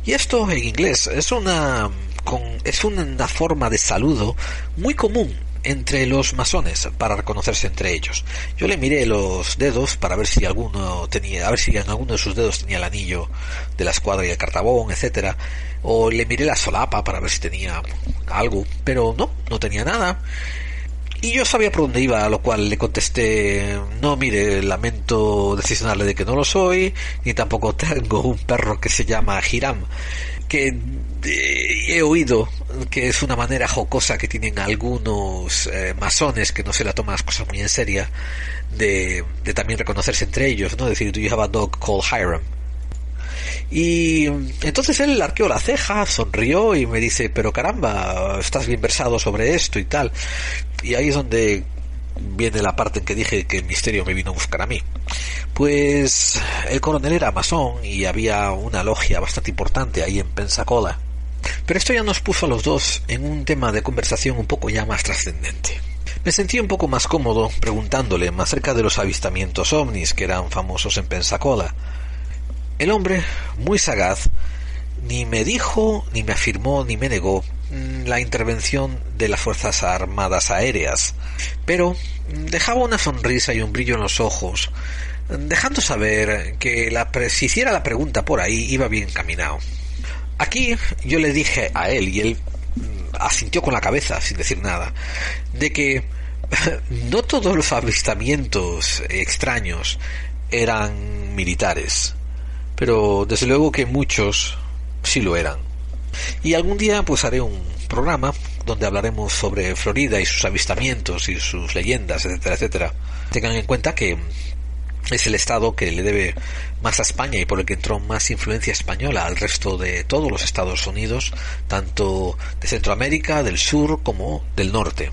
Y esto en inglés es una, es una forma de saludo muy común entre los masones para reconocerse entre ellos. Yo le miré los dedos para ver si alguno tenía, a ver si en alguno de sus dedos tenía el anillo de la escuadra y el cartabón, etcétera, o le miré la solapa para ver si tenía algo, pero no, no tenía nada. Y yo sabía por dónde iba, a lo cual le contesté, no, mire, lamento decisionarle de que no lo soy, ni tampoco tengo un perro que se llama Hiram, que eh, he oído que es una manera jocosa que tienen algunos eh, masones que no se la toman las cosas muy en serio de, también reconocerse entre ellos, ¿no? Decir, do you have a dog called Hiram? Y entonces él arqueó la ceja, sonrió y me dice, pero caramba, estás bien versado sobre esto y tal. Y ahí es donde viene la parte en que dije que el misterio me vino a buscar a mí. Pues el coronel era masón y había una logia bastante importante ahí en Pensacola. Pero esto ya nos puso a los dos en un tema de conversación un poco ya más trascendente. Me sentí un poco más cómodo preguntándole más acerca de los avistamientos ovnis que eran famosos en Pensacola el hombre, muy sagaz, ni me dijo, ni me afirmó, ni me negó la intervención de las Fuerzas Armadas Aéreas, pero dejaba una sonrisa y un brillo en los ojos, dejando saber que la, si hiciera la pregunta por ahí iba bien caminado. Aquí yo le dije a él, y él mm, asintió con la cabeza sin decir nada, de que no todos los avistamientos extraños eran militares pero desde luego que muchos sí lo eran. Y algún día pues haré un programa donde hablaremos sobre Florida y sus avistamientos y sus leyendas, etcétera, etcétera. Tengan en cuenta que es el estado que le debe más a España y por el que entró más influencia española al resto de todos los Estados Unidos, tanto de Centroamérica, del sur como del norte.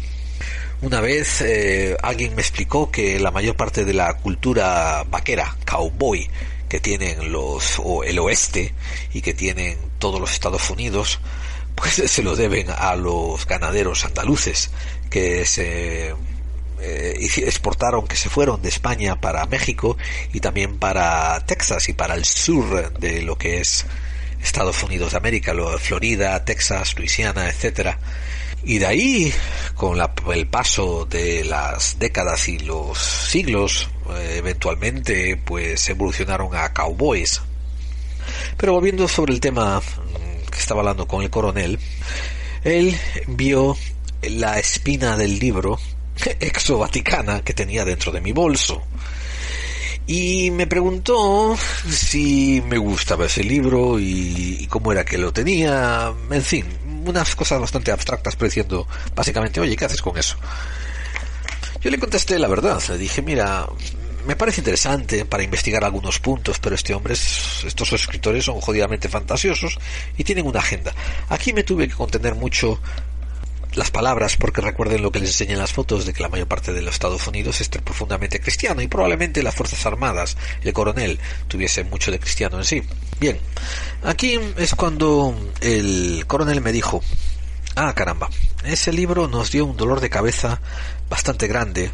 Una vez eh, alguien me explicó que la mayor parte de la cultura vaquera, cowboy, que tienen los o el oeste y que tienen todos los Estados Unidos, pues se lo deben a los ganaderos andaluces que se eh, exportaron, que se fueron de España para México y también para Texas y para el sur de lo que es Estados Unidos de América, Florida, Texas, Luisiana, etcétera y de ahí, con el paso de las décadas y los siglos, eh, eventualmente pues evolucionaron a cowboys. Pero volviendo sobre el tema mm, que estaba hablando con el coronel, él vio la espina del libro exo-vaticana que tenía dentro de mi bolso. Y me preguntó si me gustaba ese libro y, cómo era que lo tenía, en fin, unas cosas bastante abstractas, pero diciendo básicamente, oye, ¿qué haces con eso? Yo le contesté la verdad, le dije, mira, me parece interesante para investigar algunos puntos, pero este hombre, estos escritores son jodidamente fantasiosos y tienen una agenda. Aquí me tuve que contener mucho las palabras porque recuerden lo que les enseñan las fotos de que la mayor parte de los Estados Unidos es profundamente cristiano y probablemente las Fuerzas Armadas, el coronel, tuviese mucho de cristiano en sí. Bien, aquí es cuando el coronel me dijo, ah caramba, ese libro nos dio un dolor de cabeza bastante grande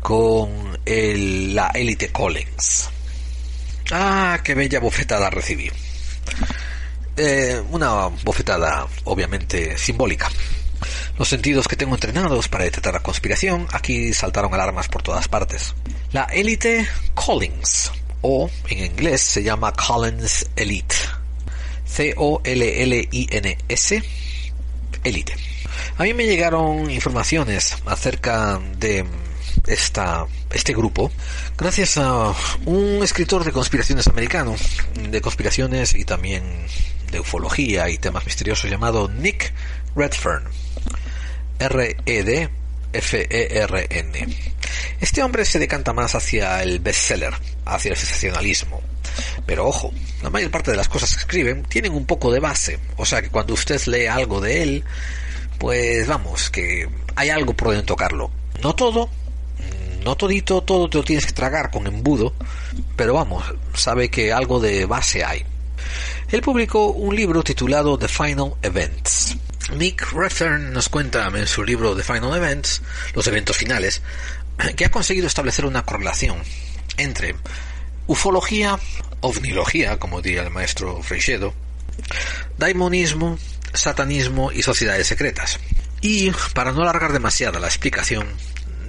con el, la élite Collins. Ah, qué bella bofetada recibí. Eh, una bofetada obviamente simbólica. Los sentidos que tengo entrenados para detectar la conspiración aquí saltaron alarmas por todas partes. La élite Collins, o en inglés se llama Collins Elite. C-O-L-L-I-N-S, Elite. A mí me llegaron informaciones acerca de esta, este grupo gracias a un escritor de conspiraciones americano, de conspiraciones y también de ufología y temas misteriosos llamado Nick Redfern. R-E-D F-E-R-N. Este hombre se decanta más hacia el bestseller, hacia el sensacionalismo. Pero ojo, la mayor parte de las cosas que escriben tienen un poco de base. O sea que cuando usted lee algo de él, pues vamos, que hay algo por donde tocarlo. No todo, no todito, todo te lo tienes que tragar con embudo, pero vamos, sabe que algo de base hay. Él publicó un libro titulado The Final Events. Nick Redfern nos cuenta en su libro The Final Events, los eventos finales, que ha conseguido establecer una correlación entre ufología, ovnilogía, como diría el maestro Freixedo, daimonismo, satanismo y sociedades secretas. Y para no alargar demasiado la explicación,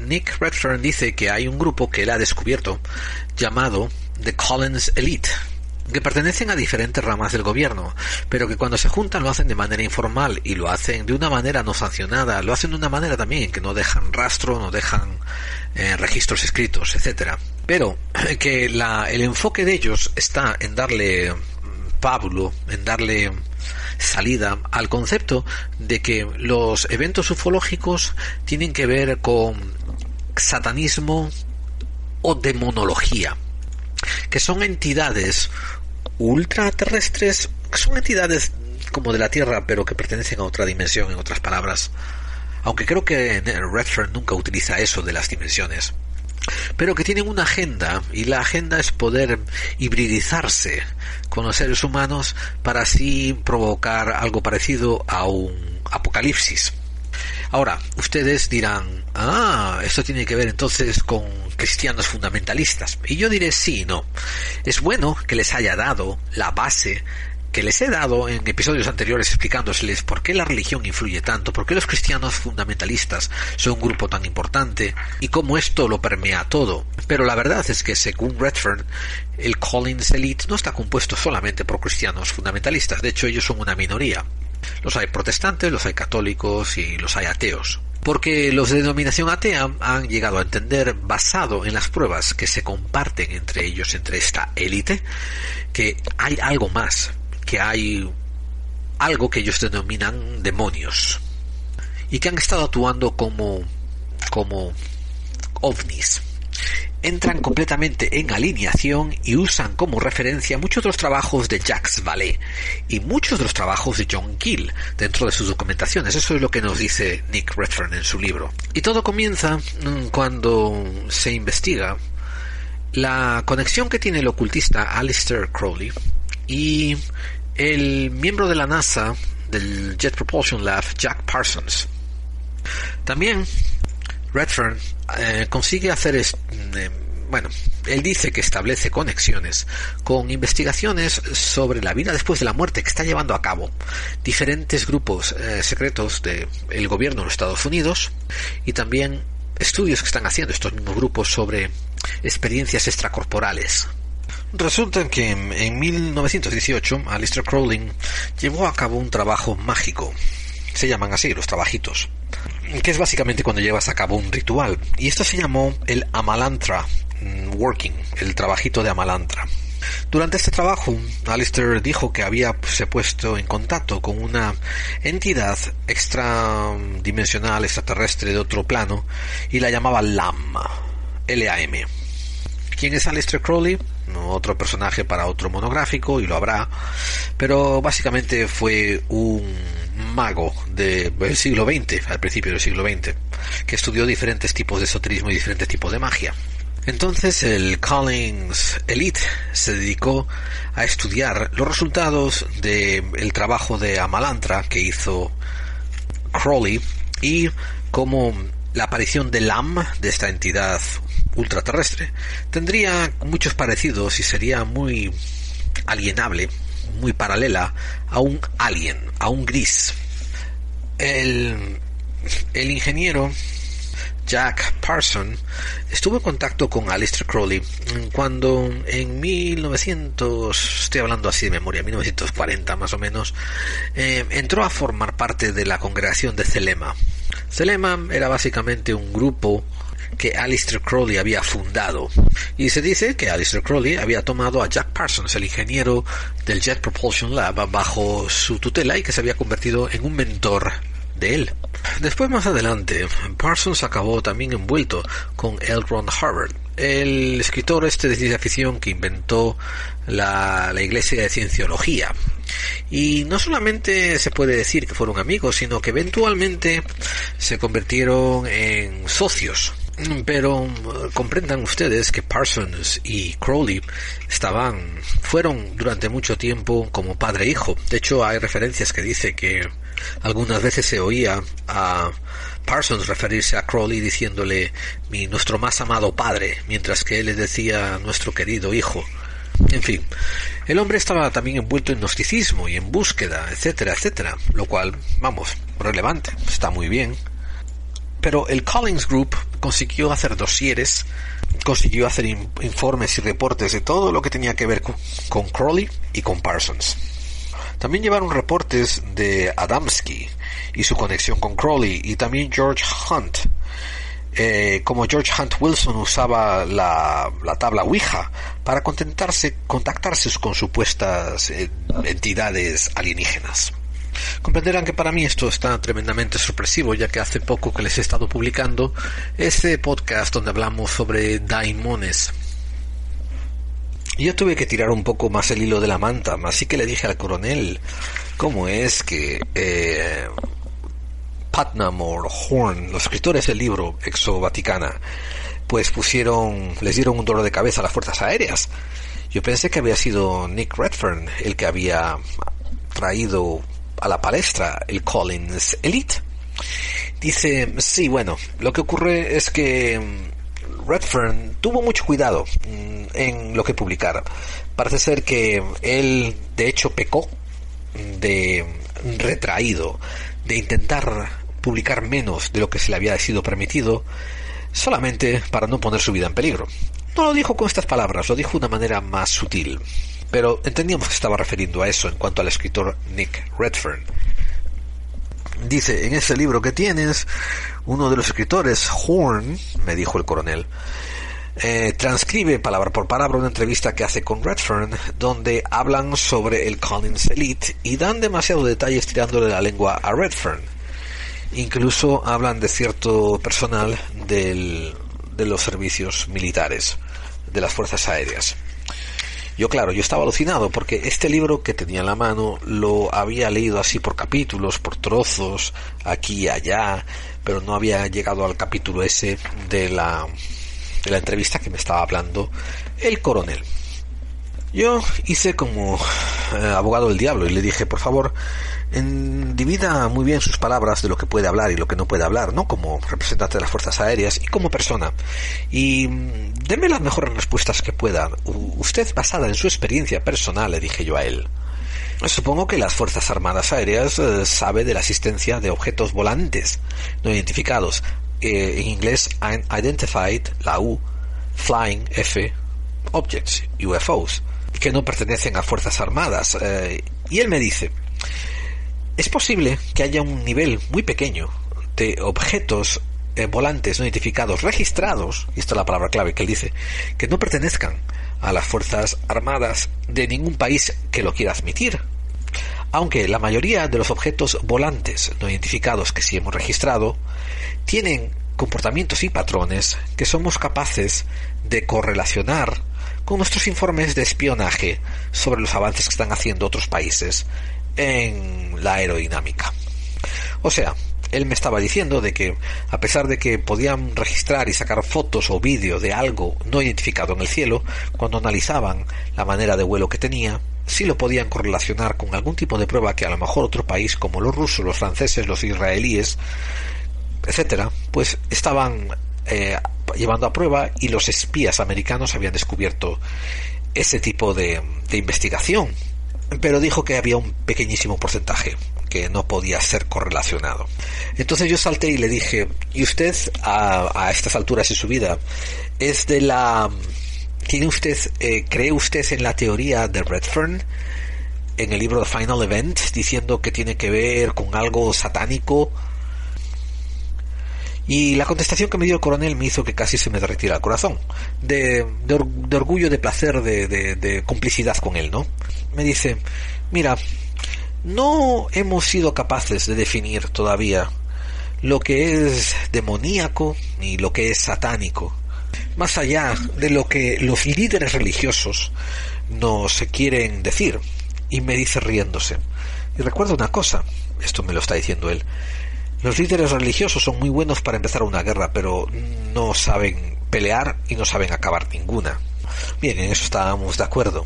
Nick Redfern dice que hay un grupo que él ha descubierto llamado The Collins Elite, que pertenecen a diferentes ramas del gobierno, pero que cuando se juntan lo hacen de manera informal y lo hacen de una manera no sancionada, lo hacen de una manera también que no dejan rastro, no dejan eh, registros escritos, etcétera. Pero que el enfoque de ellos está en darle Pablo, en darle salida al concepto de que los eventos ufológicos tienen que ver con satanismo o demonología, que son entidades ultraterrestres, son entidades como de la Tierra, pero que pertenecen a otra dimensión, en otras palabras. Aunque creo que Redford nunca utiliza eso de las dimensiones. Pero que tienen una agenda, y la agenda es poder hibridizarse con los seres humanos para así provocar algo parecido a un apocalipsis. Ahora, ustedes dirán, ah, esto tiene que ver entonces con cristianos fundamentalistas. Y yo diré sí, no. Es bueno que les haya dado la base que les he dado en episodios anteriores explicándoles por qué la religión influye tanto, por qué los cristianos fundamentalistas son un grupo tan importante y cómo esto lo permea todo. Pero la verdad es que según Redfern, el Collins Elite no está compuesto solamente por cristianos fundamentalistas, de hecho ellos son una minoría. Los hay protestantes, los hay católicos y los hay ateos. Porque los de denominación atea han llegado a entender, basado en las pruebas que se comparten entre ellos, entre esta élite, que hay algo más, que hay algo que ellos denominan demonios y que han estado actuando como como ovnis entran completamente en alineación y usan como referencia muchos de los trabajos de Jacques Vallée y muchos de los trabajos de John Gill dentro de sus documentaciones. Eso es lo que nos dice Nick Redfern en su libro. Y todo comienza mm, cuando se investiga la conexión que tiene el ocultista Alistair Crowley y el miembro de la NASA del Jet Propulsion Lab, Jack Parsons. También Redfern eh, consigue hacer, eh, bueno, él dice que establece conexiones con investigaciones sobre la vida después de la muerte que está llevando a cabo diferentes grupos eh, secretos del gobierno de los Estados Unidos y también estudios que están haciendo estos mismos grupos sobre experiencias extracorporales. Resulta que en 1918 Alistair Crowley llevó a cabo un trabajo mágico. Se llaman así los trabajitos que es básicamente cuando llevas a cabo un ritual. Y esto se llamó el Amalantra mm, Working, el trabajito de Amalantra. Durante este trabajo, Alistair dijo que había se puesto en contacto con una entidad extradimensional, extraterrestre de otro plano, y la llamaba LAM, L-A-M. ¿Quién es Alistair Crowley? otro personaje para otro monográfico, y lo habrá, pero básicamente fue un mago del siglo XX, al principio del siglo XX, que estudió diferentes tipos de esoterismo y diferentes tipos de magia. Entonces el Collins Elite se dedicó a estudiar los resultados del trabajo de Amalantra que hizo Crowley y cómo la aparición de LAM, de esta entidad ultraterrestre, tendría muchos parecidos y sería muy alienable, muy paralela a un alien, a un gris. El, el ingeniero Jack Parson estuvo en contacto con Aleister Crowley cuando en 1900, estoy hablando así de memoria, 1940 más o menos, eh, entró a formar parte de la congregación de Celema. Celema era básicamente un grupo que Alistair Crowley había fundado. Y se dice que Alistair Crowley había tomado a Jack Parsons, el ingeniero del Jet Propulsion Lab, bajo su tutela y que se había convertido en un mentor de él. Después más adelante, Parsons acabó también envuelto con L. Ron Harvard, el escritor este de ciencia ficción que inventó la, la iglesia de cienciología. Y no solamente se puede decir que fueron amigos, sino que eventualmente se convirtieron en socios. Pero comprendan ustedes que Parsons y Crowley estaban, fueron durante mucho tiempo como padre e hijo. De hecho, hay referencias que dice que algunas veces se oía a Parsons referirse a Crowley diciéndole mi nuestro más amado padre, mientras que él le decía nuestro querido hijo. En fin, el hombre estaba también envuelto en gnosticismo y en búsqueda, etcétera, etcétera, lo cual, vamos, relevante, está muy bien. Pero el Collins Group consiguió hacer dosieres, consiguió hacer informes y reportes de todo lo que tenía que ver con, Crowley y con Parsons. También llevaron reportes de Adamski y su conexión con Crowley y también George Hunt, eh, como George Hunt Wilson usaba la, la, tabla Ouija para contactarse con supuestas eh, entidades alienígenas. Comprenderán que para mí esto está tremendamente sorpresivo, ya que hace poco que les he estado publicando ese podcast donde hablamos sobre daimones. Yo tuve que tirar un poco más el hilo de la manta, así que le dije al coronel cómo es que eh, Putnam o Horn, los escritores del libro Exo Vaticana, pues pusieron, les dieron un dolor de cabeza a las fuerzas aéreas. Yo pensé que había sido Nick Redfern el que había traído a la palestra el Collins Elite. Dice, sí, bueno, lo que ocurre es que mm, Redfern tuvo mucho cuidado mm, en lo que publicara. Parece ser que él, de hecho, pecó de retraído, de intentar publicar menos de lo que se le había sido permitido, solamente para no poner su vida en peligro. No lo dijo con estas palabras, lo dijo de una manera más sutil pero entendíamos que estaba refiriendo a eso en cuanto al escritor Nick Redfern. Dice, en ese libro que tienes, uno de los escritores, Horn, me dijo el coronel, eh, transcribe palabra por palabra una entrevista que hace con Redfern, donde hablan sobre el Collins Elite y dan demasiados detalles tirándole la lengua a Redfern. Incluso hablan de cierto personal del, de los servicios militares, de las fuerzas aéreas. Yo, claro, yo estaba alucinado porque este libro que tenía en la mano lo había leído así por capítulos, por trozos, aquí y allá, pero no había llegado al capítulo ese de la, de la entrevista que me estaba hablando el coronel. Yo hice como eh, abogado del diablo y le dije, por favor, en, divida muy bien sus palabras de lo que puede hablar y lo que no puede hablar, ¿no? Como representante de las fuerzas aéreas y como persona. Y mm, deme las mejores respuestas que pueda. usted, basada en su experiencia personal, le dije yo a él. Supongo que las Fuerzas Armadas Aéreas eh, sabe de la existencia de objetos volantes no identificados. Eh, en inglés, Identified, la U, Flying, F, Objects, UFOs, que no pertenecen a Fuerzas Armadas. Eh, y él me dice, es posible que haya un nivel muy pequeño de objetos eh, volantes no identificados registrados, y esta es la palabra clave que él dice, que no pertenezcan a las Fuerzas Armadas de ningún país que lo quiera admitir. Aunque la mayoría de los objetos volantes no identificados que sí hemos registrado tienen comportamientos y patrones que somos capaces de correlacionar con nuestros informes de espionaje sobre los avances que están haciendo otros países en la aerodinámica. O sea, él me estaba diciendo de que a pesar de que podían registrar y sacar fotos o vídeos de algo no identificado en el cielo, cuando analizaban la manera de vuelo que tenía, sí lo podían correlacionar con algún tipo de prueba que a lo mejor otro país como los rusos, los franceses, los israelíes, etcétera, pues estaban eh, llevando a prueba y los espías americanos habían descubierto ese tipo de, de investigación. Pero dijo que había un pequeñísimo porcentaje que no podía ser correlacionado. Entonces yo salté y le dije, ¿y usted a, a estas alturas de su vida es de la... ¿Tiene usted, eh, cree usted en la teoría de Redfern? En el libro The Final Event, diciendo que tiene que ver con algo satánico. Y la contestación que me dio el coronel me hizo que casi se me derretiera el corazón. De, de, de orgullo, de placer, de, complicidad con él, ¿no? Me dice, mira, no hemos sido capaces de definir todavía lo que es demoníaco ni lo que es satánico, más allá de lo que los líderes religiosos nos quieren decir. Y me dice riéndose. Y recuerdo una cosa, esto me lo está diciendo él, los líderes religiosos son muy buenos para empezar una guerra, pero no saben pelear y no saben acabar ninguna. Bien, en eso estábamos de acuerdo.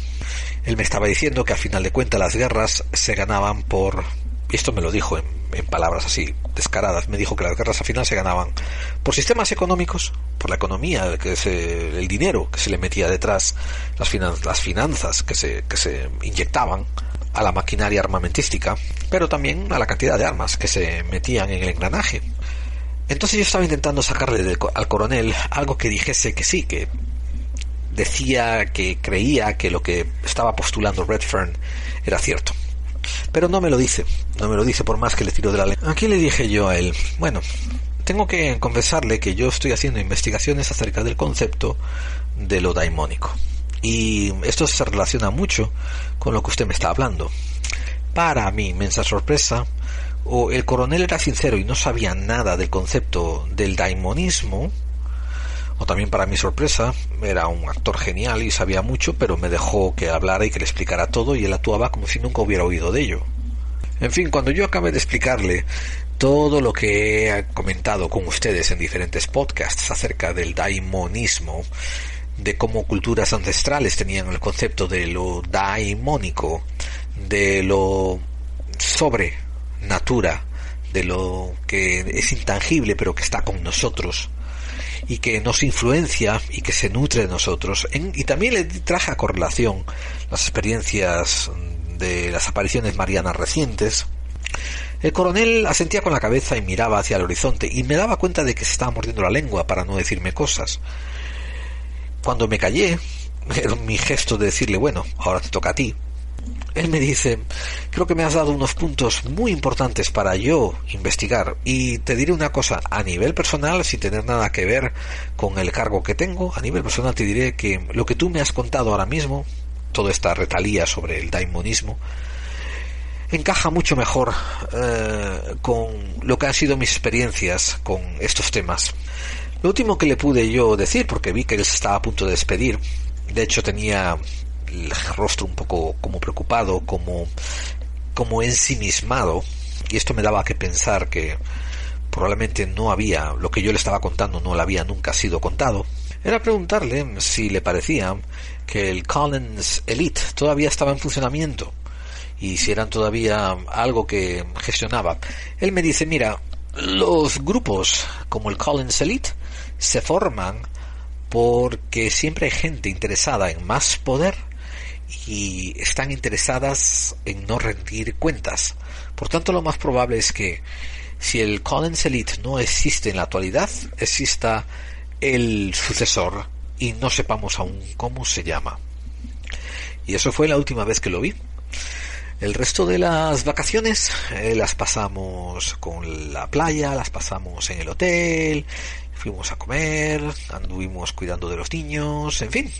Él me estaba diciendo que al final de cuentas las guerras se ganaban por... Esto me lo dijo en, palabras así descaradas. Me dijo que las guerras al final se ganaban por sistemas económicos, por la economía, que se, el dinero que se le metía detrás, las, las finanzas que se, que se inyectaban a la maquinaria armamentística, pero también a la cantidad de armas que se metían en el engranaje. Entonces yo estaba intentando sacarle al coronel algo que dijese que sí, que decía que creía que lo que estaba postulando Redfern era cierto. Pero no me lo dice, no me lo dice por más que le tiro de la lengua. Aquí le dije yo a él, bueno, tengo que confesarle que yo estoy haciendo investigaciones acerca del concepto de lo daimónico. Y esto se relaciona mucho con lo que usted me está hablando. Para mi inmensa sorpresa, o el coronel era sincero y no sabía nada del concepto del daimonismo, o también para mi sorpresa, era un actor genial y sabía mucho, pero me dejó que hablara y que le explicara todo y él actuaba como si nunca hubiera oído de ello. En fin, cuando yo acabé de explicarle todo lo que he comentado con ustedes en diferentes podcasts acerca del daimonismo, de cómo culturas ancestrales tenían el concepto de lo daimónico, de lo sobrenatura, de lo que es intangible pero que está con nosotros, y que nos influencia y que se nutre de nosotros. Y también le traje a correlación las experiencias de las apariciones marianas recientes. El coronel asentía con la cabeza y miraba hacia el horizonte y me daba cuenta de que se estaba mordiendo la lengua para no decirme cosas. Cuando me callé, era mi gesto de decirle, bueno, ahora te toca a ti, él me dice, creo que me has dado unos puntos muy importantes para yo investigar y te diré una cosa, a nivel personal, sin tener nada que ver con el cargo que tengo, a nivel personal te diré que lo que tú me has contado ahora mismo, toda esta retalía sobre el daimonismo, encaja mucho mejor eh, con lo que han sido mis experiencias con estos temas. Lo último que le pude yo decir, porque vi que él se estaba a punto de despedir, de hecho tenía el rostro un poco como preocupado, como, como ensimismado, y esto me daba que pensar que probablemente no había, lo que yo le estaba contando no le había nunca sido contado, era preguntarle si le parecía que el Collins Elite todavía estaba en funcionamiento y si eran todavía algo que gestionaba. Él me dice, mira, los grupos como el Collins Elite se forman porque siempre hay gente interesada en más poder y están interesadas en no rendir cuentas. Por tanto, lo más probable es que si el Collins Elite no existe en la actualidad, exista el sucesor y no sepamos aún cómo se llama. Y eso fue la última vez que lo vi. El resto de las vacaciones eh, las pasamos con la playa, las pasamos en el hotel, fuimos a comer, anduvimos cuidando de los niños, en fin,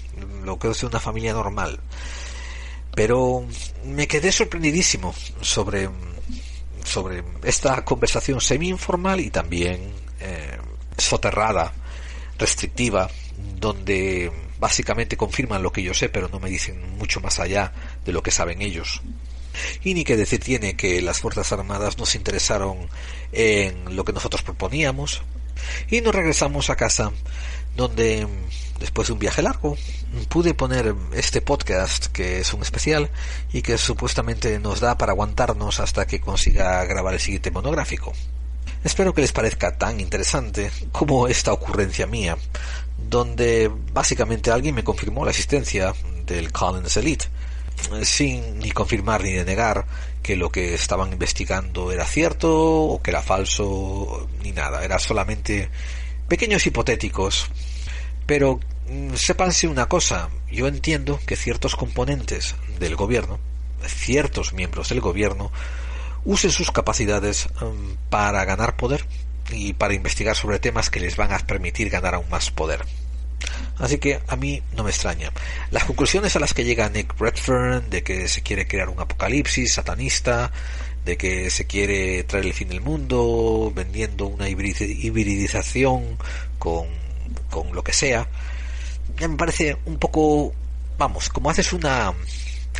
lo que es una familia normal. Pero me quedé sorprendidísimo sobre, sobre esta conversación semi-informal y también eh, soterrada, restrictiva, donde básicamente confirman lo que yo sé, pero no me dicen mucho más allá de lo que saben ellos. Y ni que decir tiene que las Fuerzas Armadas nos interesaron en lo que nosotros proponíamos. Y nos regresamos a casa donde después de un viaje largo pude poner este podcast que es un especial y que supuestamente nos da para aguantarnos hasta que consiga grabar el siguiente monográfico. Espero que les parezca tan interesante como esta ocurrencia mía, donde básicamente alguien me confirmó la existencia del Collins Elite, sin ni confirmar ni denegar que lo que estaban investigando era cierto o que era falso, ni nada, era solamente pequeños hipotéticos. Pero mm, sépanse una cosa, yo entiendo que ciertos componentes del gobierno, ciertos miembros del gobierno, usen sus capacidades um, para ganar poder y para investigar sobre temas que les van a permitir ganar aún más poder. Así que a mí no me extraña. Las conclusiones a las que llega Nick Redfern de que se quiere crear un apocalipsis satanista, de que se quiere traer el fin del mundo, vendiendo una hibridización con, con lo que sea, ya me parece un poco, vamos, como haces una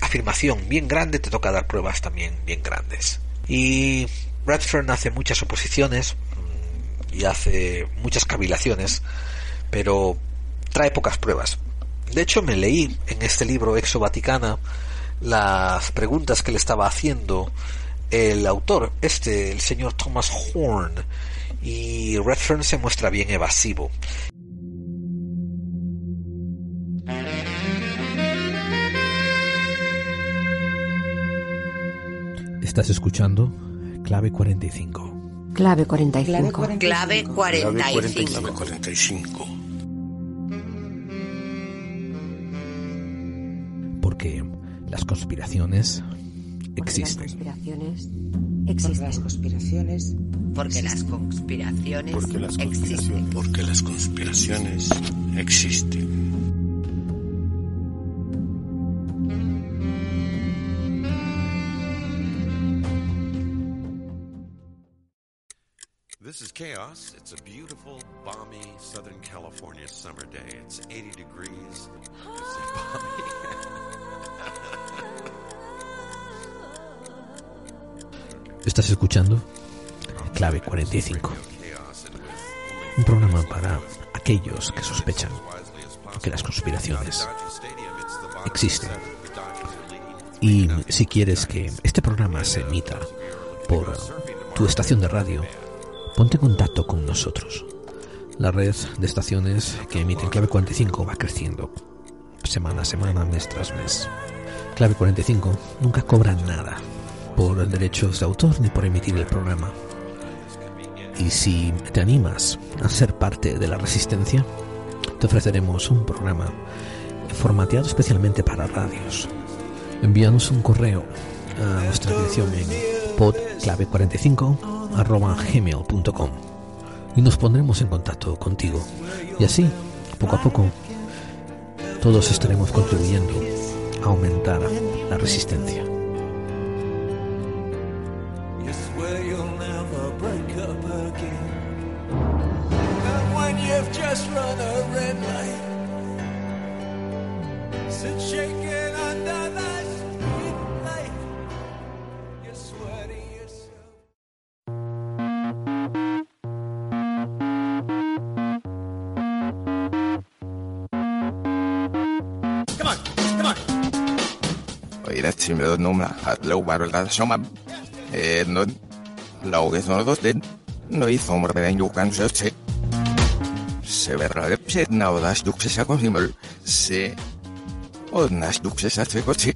afirmación bien grande, te toca dar pruebas también bien grandes. Y Redfern hace muchas oposiciones mm, y hace muchas cavilaciones, pero trae pocas pruebas. De hecho, me leí en este libro Exo Vaticana las preguntas que le estaba haciendo el autor, este, el señor Thomas Horn, y Redfern se muestra bien evasivo. Estás escuchando Clave 45. Clave 45. Clave 45. Clave 45. Porque las conspiraciones existen. Porque las conspiraciones existen. Porque las conspiraciones. Porque las conspiraciones existen. Porque las conspiraciones existen. This is Chaos. It's a beautiful, balmy Southern California summer day. It's 80 degrees. Estás escuchando Clave 45. Un programa para aquellos que sospechan que las conspiraciones existen. Y si quieres que este programa se emita por tu estación de radio, ponte en contacto con nosotros. La red de estaciones que emiten Clave 45 va creciendo semana a semana, mes tras mes. Clave 45 nunca cobra nada por derechos de autor ni por emitir el programa. Y si te animas a ser parte de la resistencia, te ofreceremos un programa formateado especialmente para radios. Envíanos un correo a nuestra dirección en podclave45 gmail.com y nos pondremos en contacto contigo. Y así, poco a poco, todos estaremos contribuyendo a aumentar la resistencia. Numra at laubarulta soma. No lauges no dos no hizo morben yukan se se verra se naudas duxesa con simul se odnas duxesa se coche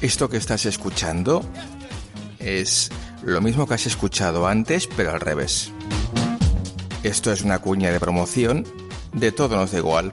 Esto que estás escuchando es lo mismo que has escuchado antes, pero al revés. Esto es una cuña de promoción de Todo nos da igual,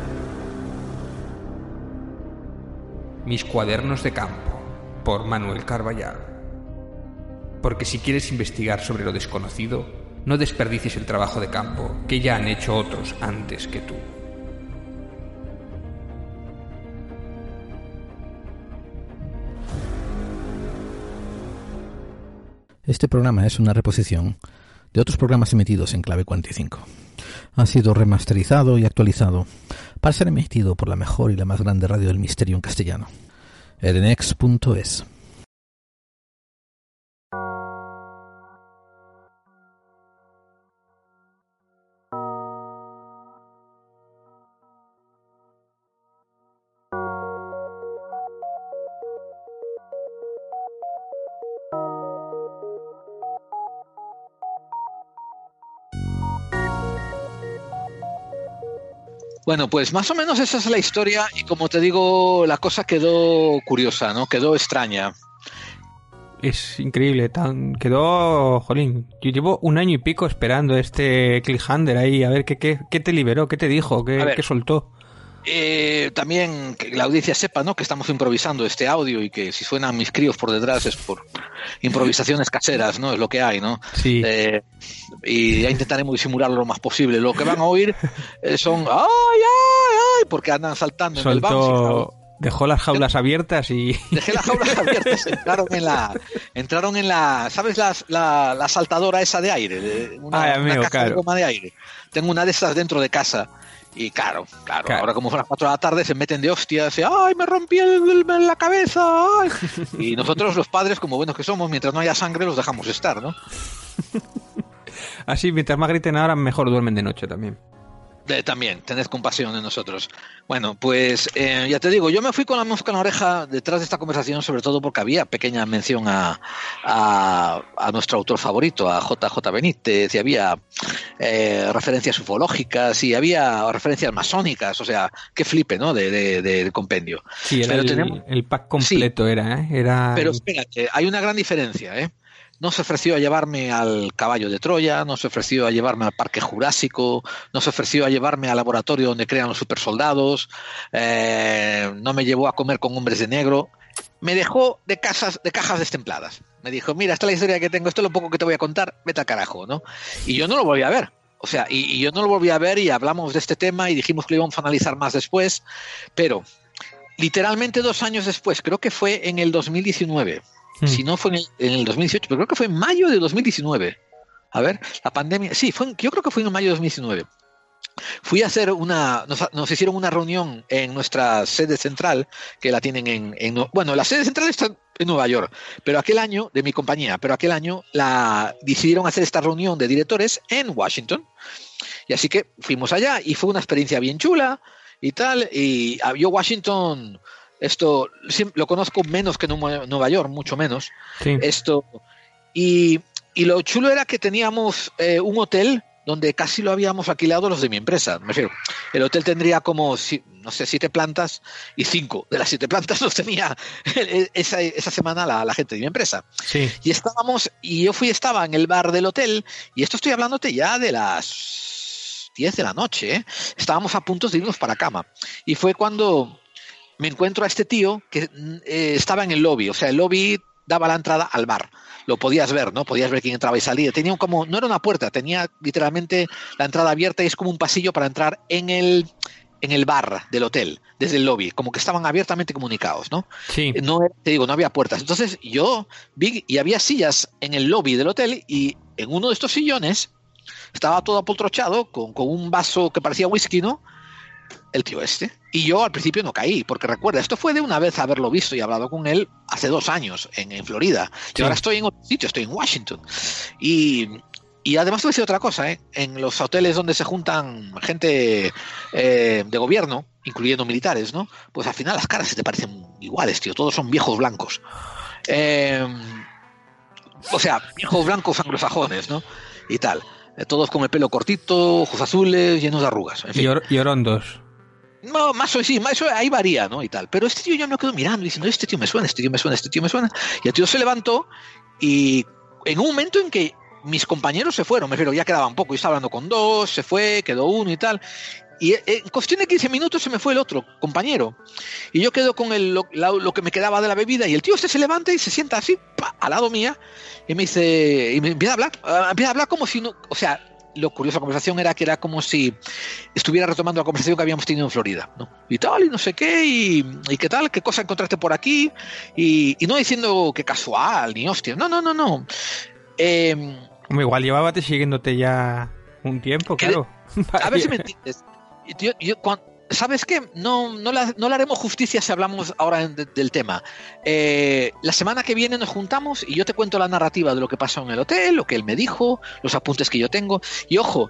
Mis cuadernos de campo, por Manuel Carballal. Porque si quieres investigar sobre lo desconocido, no desperdicies el trabajo de campo que ya han hecho otros antes que tú. Este programa es una reposición de otros programas emitidos en clave 45. Ha sido remasterizado y actualizado para ser emitido por la mejor y la más grande radio del misterio en castellano, edenex.es. Bueno, pues más o menos esa es la historia y como te digo, la cosa quedó curiosa, ¿no? Quedó extraña. Es increíble, tan quedó, jolín, yo llevo un año y pico esperando este cliffhanger ahí, a ver qué, qué, qué te liberó, qué te dijo, qué, qué soltó. Eh, también que la audiencia sepa ¿no? que estamos improvisando este audio y que si suenan mis críos por detrás es por improvisaciones caseras, ¿no? Es lo que hay, ¿no? Sí. Eh, y ya intentaremos disimularlo lo más posible. Lo que van a oír eh, son ¡ay, ay, ay! porque andan saltando en el Soltó, dejó las jaulas abiertas y... Dejé las jaulas abiertas, entraron en la, entraron en la, ¿sabes las- la, la saltadora esa de aire? De- Una, Ay, una amigo, caja de claro. goma de aire. Tengo una de estas dentro de casa. Y claro, claro, Claro. ahora como son las 4 de la tarde se meten de hostias y ¡ay, me rompí el, el- la cabeza! ay". Y nosotros los padres, como buenos que somos, mientras no haya sangre los dejamos estar, ¿no? Así, mientras más griten ahora, mejor duermen de noche también. Eh, también, tened compasión de nosotros. Bueno, pues eh, ya te digo, yo me fui con la mosca en la oreja detrás de esta conversación, sobre todo porque había pequeña mención a, a, a nuestro autor favorito, a JJ Benítez, y había eh, referencias ufológicas y había referencias masónicas, o sea, qué flipe, ¿no? De, de, de- de compendio. Sí, era Pero el, tenemos- el pack completo, era, ¿eh? Era... Pero espérate, hay una gran diferencia, ¿eh? No se ofreció a llevarme al caballo de Troya, no se ofreció a llevarme al parque jurásico, no se ofreció a llevarme al laboratorio donde crean los supersoldados, eh, no me llevó a comer con hombres de negro, me dejó de casas, de cajas destempladas. Me dijo, mira, esta es la historia que tengo, esto es lo poco que te voy a contar, vete al carajo, ¿no? Y yo no lo volví a ver. O sea, y, y yo no lo volví a ver y hablamos de este tema y dijimos que lo íbamos a analizar más después, pero literalmente dos años después, creo que fue en el 2019, Hmm. si no fue en el, en el 2018, pero creo que fue en mayo de 2019. A ver, la pandemia, sí, fue yo creo que fue en mayo de 2019. Fui a hacer una, nos, hicieron una reunión en nuestra sede central, que la tienen en, en bueno, la sede central está en Nueva York, pero aquel año, de mi compañía, pero aquel año la decidieron hacer esta reunión de directores en Washington. Y así que fuimos allá y fue una experiencia bien chula y tal. Y yo Washington, esto lo conozco menos que Nue- Nueva York, mucho menos. Sí. Esto y, y lo chulo era que teníamos eh, un hotel donde casi lo habíamos alquilado los de mi empresa. Me refiero, el hotel tendría como, no sé, siete plantas y cinco de las siete plantas los tenía esa, esa semana la, la, gente de mi empresa. Sí. Y estábamos, y yo fui, estaba en el bar del hotel, y esto estoy hablándote ya de las 10 de la noche, ¿eh? estábamos a punto de irnos para cama. Y fue cuando me encuentro a este tío que eh, estaba en el lobby, o sea, el lobby daba la entrada al bar lo podías ver, ¿no? Podías ver quién entraba y salía. Tenía como, no era una puerta, tenía literalmente la entrada abierta y es como un pasillo para entrar en el, en el bar del hotel, desde el lobby, como que estaban abiertamente comunicados, ¿no? Sí. No, te digo, no había puertas. Entonces yo vi y había sillas en el lobby del hotel y en uno de estos sillones estaba todo apoltrochado con, con un vaso que parecía whisky, ¿no? El tío este. Y yo al principio no caí, porque recuerda, esto fue de una vez haberlo visto y hablado con él hace dos años en, en Florida. Y Sí. ahora estoy en otro sitio, estoy en Washington. Y, y además te voy a decir otra cosa, ¿eh? en los hoteles donde se juntan gente eh, de gobierno, incluyendo militares, ¿no? Pues al final las caras se te parecen iguales, tío. Todos son viejos blancos. Eh, o sea, viejos blancos anglosajones, ¿no? Y tal. Eh, Todos con el pelo cortito, ojos azules, llenos de arrugas. En fin. Y, or- y orondos. No, más o sí, más eso ahí varía, ¿no? Y tal. Pero este tío yo me quedo mirando diciendo, este tío me suena, este tío me suena, este tío me suena. Y el tío se levantó y en un momento en que mis compañeros se fueron, me refiero, ya quedaba un poco, yo estaba hablando con dos, se fue, quedó uno y tal. Y en cuestión de 15 minutos se me fue el otro compañero. Y yo quedo con el, lo, lo que me quedaba de la bebida y el tío este se levanta y se sienta así, pa, al lado mía, y me dice, y me empieza a hablar, ah, empieza a hablar como si no, o sea, lo curioso de la conversación era que era como si estuviera retomando la conversación que habíamos tenido en Florida, ¿no? Y tal, y no sé qué, y, y qué tal, qué cosa encontraste por aquí, y, y no diciendo que casual, ni hostia, no, no, no, no. Eh, Hombre, igual llevaba te siguiéndote ya un tiempo, claro. a ver si me entiendes. Yo- yo cuan- ¿Sabes qué? No, no, la- no le haremos justicia si hablamos ahora de- del tema. Eh, la semana que viene nos juntamos y yo te cuento la narrativa de lo que pasó en el hotel, lo que él me dijo, los apuntes que yo tengo. Y ojo,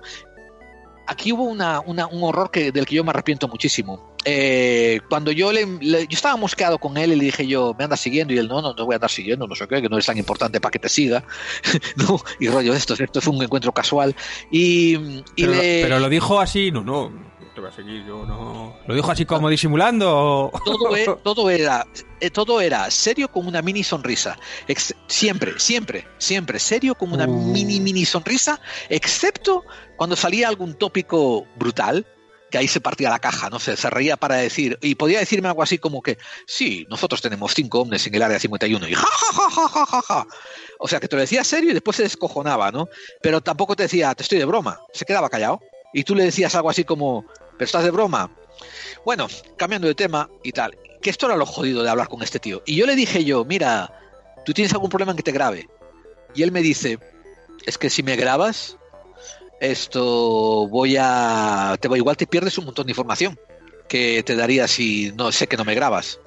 aquí hubo una, una- un horror que, del que yo me arrepiento muchísimo. Eh, cuando yo le, le- yo estaba mosqueado con él y le dije yo, me andas siguiendo y él, no, no, no voy a andar siguiendo, no sé qué, que no es tan importante para que te siga. no, y rollo, esto, esto fue un encuentro casual. Y, y Pero, le- pero lo dijo así, no, no te voy a seguir, yo no. Lo dijo así como disimulando. o- todo, e- todo era eh, todo era serio con una mini sonrisa Ex- siempre siempre siempre serio con una Uh. mini mini sonrisa excepto cuando salía algún tópico brutal que ahí se partía la caja, no sé, se reía para decir, y podía decirme algo así como que, sí, nosotros tenemos cinco hombres en el área 51, y ja, ja, ja, ja, ja, ja, ja. O sea, que te lo decía serio y después se descojonaba, ¿no? Pero tampoco te decía, te estoy de broma, se quedaba callado. Y tú le decías algo así como, pero estás de broma, bueno, cambiando de tema y tal, que esto era lo jodido de hablar con este tío. Y yo le dije yo, mira, ¿tú tienes algún problema en que te grabe? Y él me dice, es que si me grabas, esto voy a... Te, igual te pierdes un montón de información que te daría si no sé que no me grabas.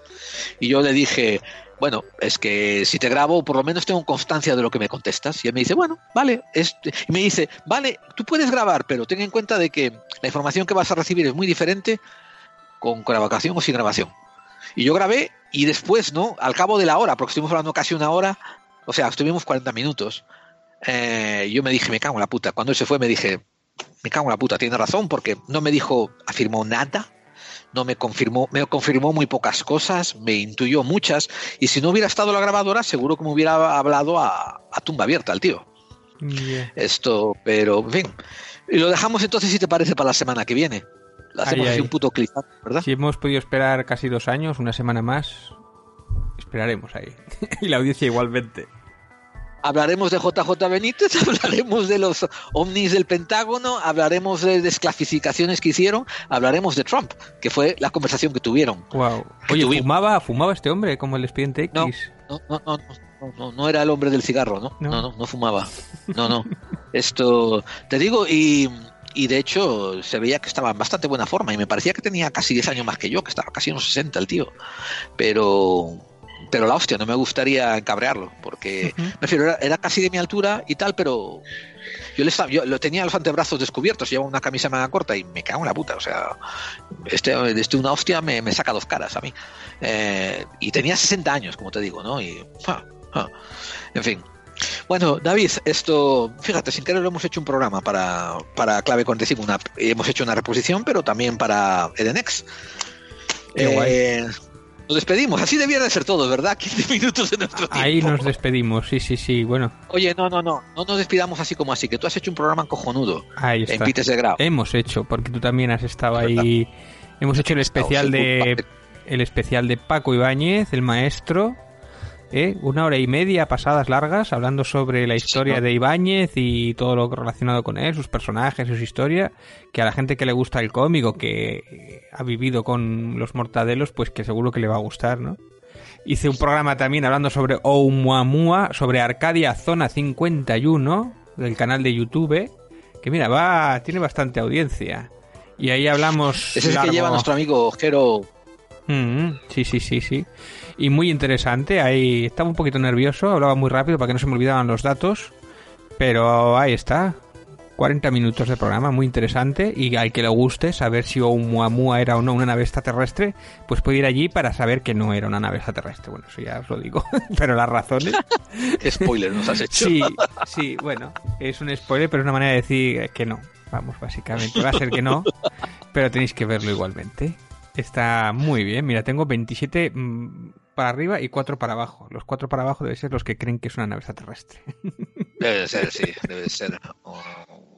Y yo le dije, bueno, es que si te grabo, por lo menos tengo constancia de lo que me contestas. Y él me dice, bueno, vale. Es... Y me dice, vale, tú puedes grabar, pero ten en cuenta de que la información que vas a recibir es muy diferente con grabación o sin grabación. Y yo grabé y después, ¿no? Al cabo de la hora, porque estuvimos hablando casi una hora, o sea, estuvimos 40 minutos, eh, yo me dije, me cago en la puta. Cuando él se fue me dije, me cago en la puta, tiene razón, porque no me dijo, afirmó nada, no me confirmó, me confirmó muy pocas cosas, me intuyó muchas, y si no hubiera estado la grabadora, seguro que me hubiera hablado a, a tumba abierta el tío. Yeah. Esto, pero, en fin. Y lo dejamos entonces, si te parece, para la semana que viene. Lo hacemos Ay, así ay. un puto clip, ¿verdad? Si hemos podido esperar casi dos años, una semana más, esperaremos ahí. y la audiencia igualmente. Hablaremos de JJ Benítez, hablaremos de los ovnis del Pentágono, hablaremos de desclasificaciones que hicieron, hablaremos de Trump, que fue la conversación que tuvieron. Wow. Que Oye, tuvimos. fumaba, fumaba este hombre como el expediente X. No, no, no, no, no, no, no era el hombre del cigarro, ¿no? No. No, no, no, fumaba. No, no. Esto, te digo, y, y de hecho se veía que estaba en bastante buena forma y me parecía que tenía casi 10 años más que yo, que estaba casi unos 60 el tío. Pero, pero la hostia, no me gustaría encabrearlo, porque me refiero, era, era casi de mi altura y tal, pero yo, le estaba, yo lo tenía los antebrazos descubiertos, llevaba una camisa manga corta y me cago en la puta. O sea, este, este una hostia me, me saca dos caras a mí. Eh, y tenía 60 años, como te digo, ¿no? Y, ja, ja. En fin. Bueno, David, esto, fíjate, sin querer lo hemos hecho un programa para, para Clave 45, una, hemos hecho una reposición, pero también para Edenex. Eh, nos despedimos, así debía de ser todo, ¿verdad? 15 minutos de nuestro tiempo. Ahí nos despedimos, sí, sí, sí, bueno. Oye, no, no, no, no nos despidamos así como así, que tú has hecho un programa cojonudo Ahí en está. Pites de Grau. Hemos hecho, porque tú también has estado ahí. Hemos hecho el especial de el especial de Paco Ibáñez, el maestro. ¿Eh? Una hora y media pasadas largas hablando sobre la historia ¿no? de Ibáñez y todo lo relacionado con él, sus personajes, su historia. Que a la gente que le gusta el cómic o que ha vivido con los mortadelos, pues que seguro que le va a gustar, ¿no? Hice un programa también hablando sobre Oumuamua, sobre Arcadia Zona 51 del canal de YouTube, que mira, va tiene bastante audiencia. Y ahí hablamos Ese es el que lleva nuestro amigo Jero. Mm, sí, sí, sí, sí. Y muy interesante. Ahí estaba un poquito nervioso, hablaba muy rápido para que no se me olvidaban los datos. Pero ahí está. 40 minutos de programa, muy interesante. Y al que le guste saber si Oumuamua era o no una nave extraterrestre, pues puede ir allí para saber que no era una nave extraterrestre. Bueno, eso ya os lo digo. pero las razones. ¿Qué spoiler nos has hecho? Sí, sí, bueno, es un spoiler, pero es una manera de decir que no. Vamos, básicamente. Va a ser que no, pero tenéis que verlo igualmente. Está muy bien. Mira, tengo 27 mm, para arriba y 4 para abajo. Los 4 para abajo deben ser los que creen que es una nave extraterrestre. Debe ser, sí, debe ser. O,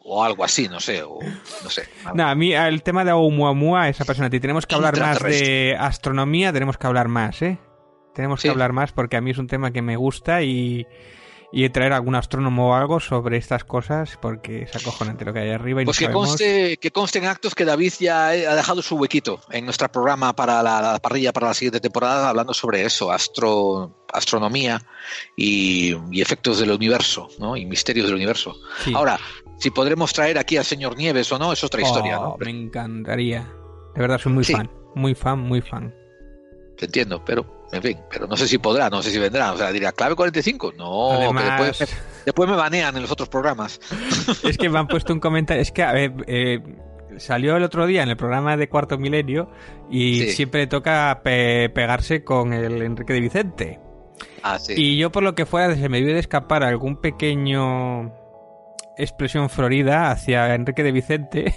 o algo así, no sé, o no sé. No, a mí el tema de Oumuamua es apasionante. Y tenemos que hablar más de astronomía, tenemos que hablar más, ¿eh? Tenemos Sí. que hablar más porque a mí es un tema que me gusta y, y traer algún astrónomo o algo sobre estas cosas porque es acojonante lo que hay arriba y Pues no que sabemos... conste, que conste en actos que David ya ha dejado su huequito en nuestro programa para la, la parrilla para la siguiente temporada, hablando sobre eso, astro, astronomía y, y efectos del universo, ¿no? Y misterios del universo. Sí. Ahora, si podremos traer aquí al señor Nieves o no, es otra historia, Oh, ¿no? Me encantaría. De verdad, soy muy Sí. fan. Muy fan, muy fan. Te entiendo, pero, en fin, pero no sé si podrá, no sé si vendrá. O sea, diría, clave 45. No, Además- que después, después me banean en los otros programas. Es que me han puesto un comentario. Es que, a ver, eh, salió el otro día en el programa de Cuarto Milenio y Sí. siempre le toca pe- pegarse con el Enrique de Vicente. Ah, sí. Y yo, por lo que fuera, se me debe de escapar algún pequeño expresión florida hacia Enrique de Vicente.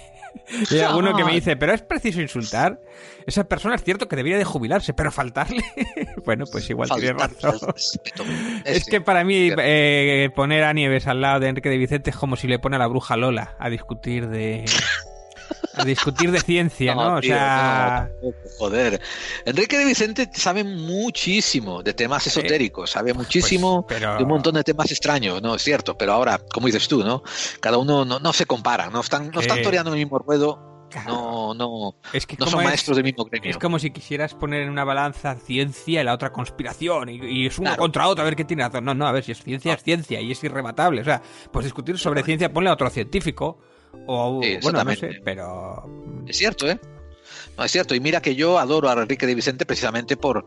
Y hay alguno que me dice, pero es preciso insultar. Esa persona es cierto que debería de jubilarse, pero faltarle. bueno, pues igual tiene razón. Es que para mí eh, poner a Nieves al lado de Enrique de Vicente es como si le pone a la bruja Lola a discutir de a discutir de ciencia, ¿no? o tío, sea, no, joder. Enrique de Vicente sabe muchísimo de temas esotéricos, sabe muchísimo pues, pero- de un montón de temas extraños, ¿no? Es cierto, pero ahora, como dices tú, ¿no? Cada uno no, no se compara, no están, no están toreando el mismo ruedo, no, no, es que no son es- maestros del mismo gremio. es como si quisieras poner en una balanza ciencia y la otra conspiración y, y es uno Claro. contra otro a ver qué tiene razón. No, no, a ver si es ciencia es ciencia y es irrebatable. O sea, pues discutir sobre ciencia ponle a otro científico o Sí, bueno, no sé, pero Es cierto, ¿eh? No, es cierto. Y mira que yo adoro a Enrique de Vicente precisamente por,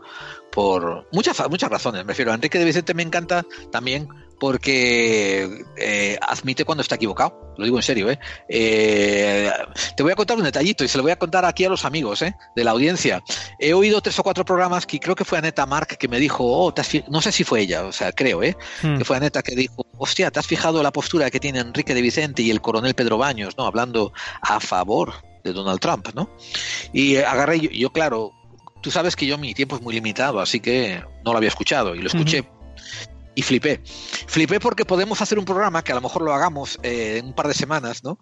por muchas, muchas razones. Me refiero a Enrique de Vicente me encanta también porque eh, admite cuando está equivocado. Lo digo en serio, ¿eh? Eh, Te voy a contar un detallito y se lo voy a contar aquí a los amigos ¿eh? de la audiencia. He oído tres o cuatro programas que creo que fue Aneta Mark que me dijo, oh, te has fi-". no sé si fue ella, o sea, creo, ¿eh? Hmm. que fue Aneta que dijo, hostia, ¿te has fijado la postura que tiene Enrique de Vicente y el coronel Pedro Baños, ¿no? Hablando a favor de Donald Trump, ¿no? Y agarré, yo, yo, claro, tú sabes que yo mi tiempo es muy limitado, así que no lo había escuchado y lo escuché. Y flipé. Flipé porque podemos hacer un programa que a lo mejor lo hagamos eh, en un par de semanas, ¿no?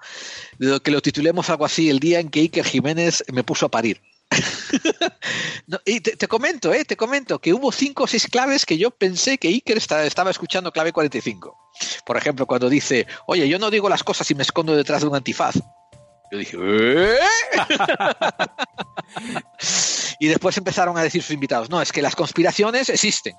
Que lo titulemos algo así, el día en que Iker Jiménez me puso a parir. No, y te, te comento, eh, te comento que hubo cinco o seis claves que yo pensé que Iker esta- estaba escuchando clave 45. Por ejemplo, cuando dice, oye, yo no digo las cosas y me escondo detrás de un antifaz. Yo dije, ¿eh? y después empezaron a decir sus invitados, no, es que las conspiraciones existen.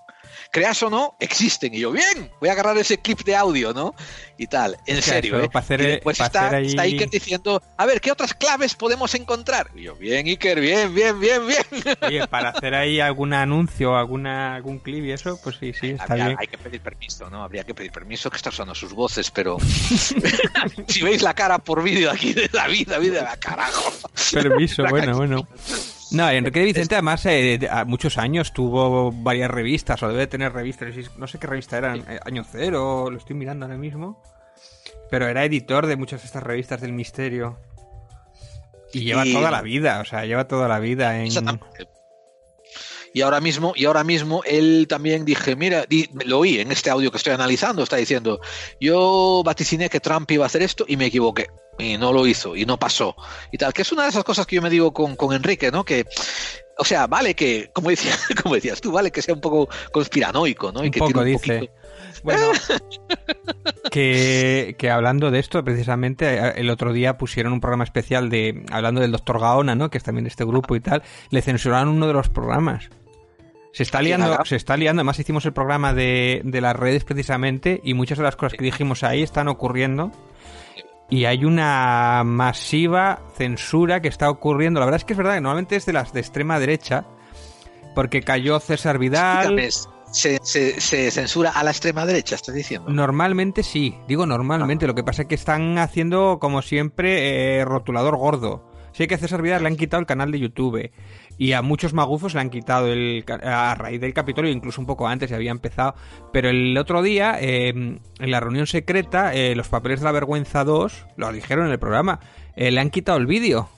Creas o no, existen. Y yo, bien, voy a agarrar ese clip de audio, ¿no? Y tal, en O sea, serio. ¿eh? hacer, y después está, ahí- está Iker diciendo, a ver, ¿qué otras claves podemos encontrar? Y yo, bien, Iker, bien, bien, bien, bien. Oye, para hacer ahí algún anuncio, alguna, algún clip y eso, pues sí, sí, está Habría- bien. hay que pedir permiso, ¿no? Habría que pedir permiso que estas son sus voces, pero si veis la cara por vídeo aquí de David, David, la carajo. Permiso, La bueno, bueno. No, Enrique de Vicente además eh, de- a muchos años tuvo varias revistas, o debe tener revistas, no sé qué revista eran, eh, Año Cero, lo estoy mirando ahora mismo. Pero era editor de muchas de estas revistas del misterio. Y lleva Y- toda la vida, o sea, lleva toda la vida en... Exactamente. Y ahora mismo, y ahora mismo él también dije, mira, di- lo oí en este audio que estoy analizando, está diciendo, yo vaticiné que Trump iba a hacer esto y me equivoqué. Y no lo hizo, y no pasó. Y tal, que es una de esas cosas que yo me digo con, con Enrique, ¿no? Que, o sea, vale que, como, decía, como decías tú, vale que sea un poco conspiranoico, ¿no? Y Un que poco, un dice. poquito- Bueno, que, que hablando de esto, precisamente, eh, el otro día pusieron un programa especial de hablando del doctor Gaona, ¿no? Que es también de este grupo y tal. Le censuraron uno de los programas. Se está ¿A quién, liando, se está liando. Además hicimos el programa de, de las redes precisamente y muchas de las cosas que dijimos ahí están ocurriendo. Y hay una masiva censura que está ocurriendo. La verdad es que es verdad que normalmente es de las de extrema derecha, porque cayó César Vidal. Se, se- se censura a la extrema derecha, estás diciendo. Normalmente sí, digo normalmente. Lo que pasa es que están haciendo, como siempre, eh, rotulador gordo. Sé que a César Vidal le han quitado el canal de YouTube y a muchos magufos le han quitado el, a raíz del Capitolio, incluso un poco antes ya había empezado. Pero el otro día, eh, en la reunión secreta, eh, los papeles de la vergüenza 2, lo dijeron en el programa, eh, le han quitado el vídeo.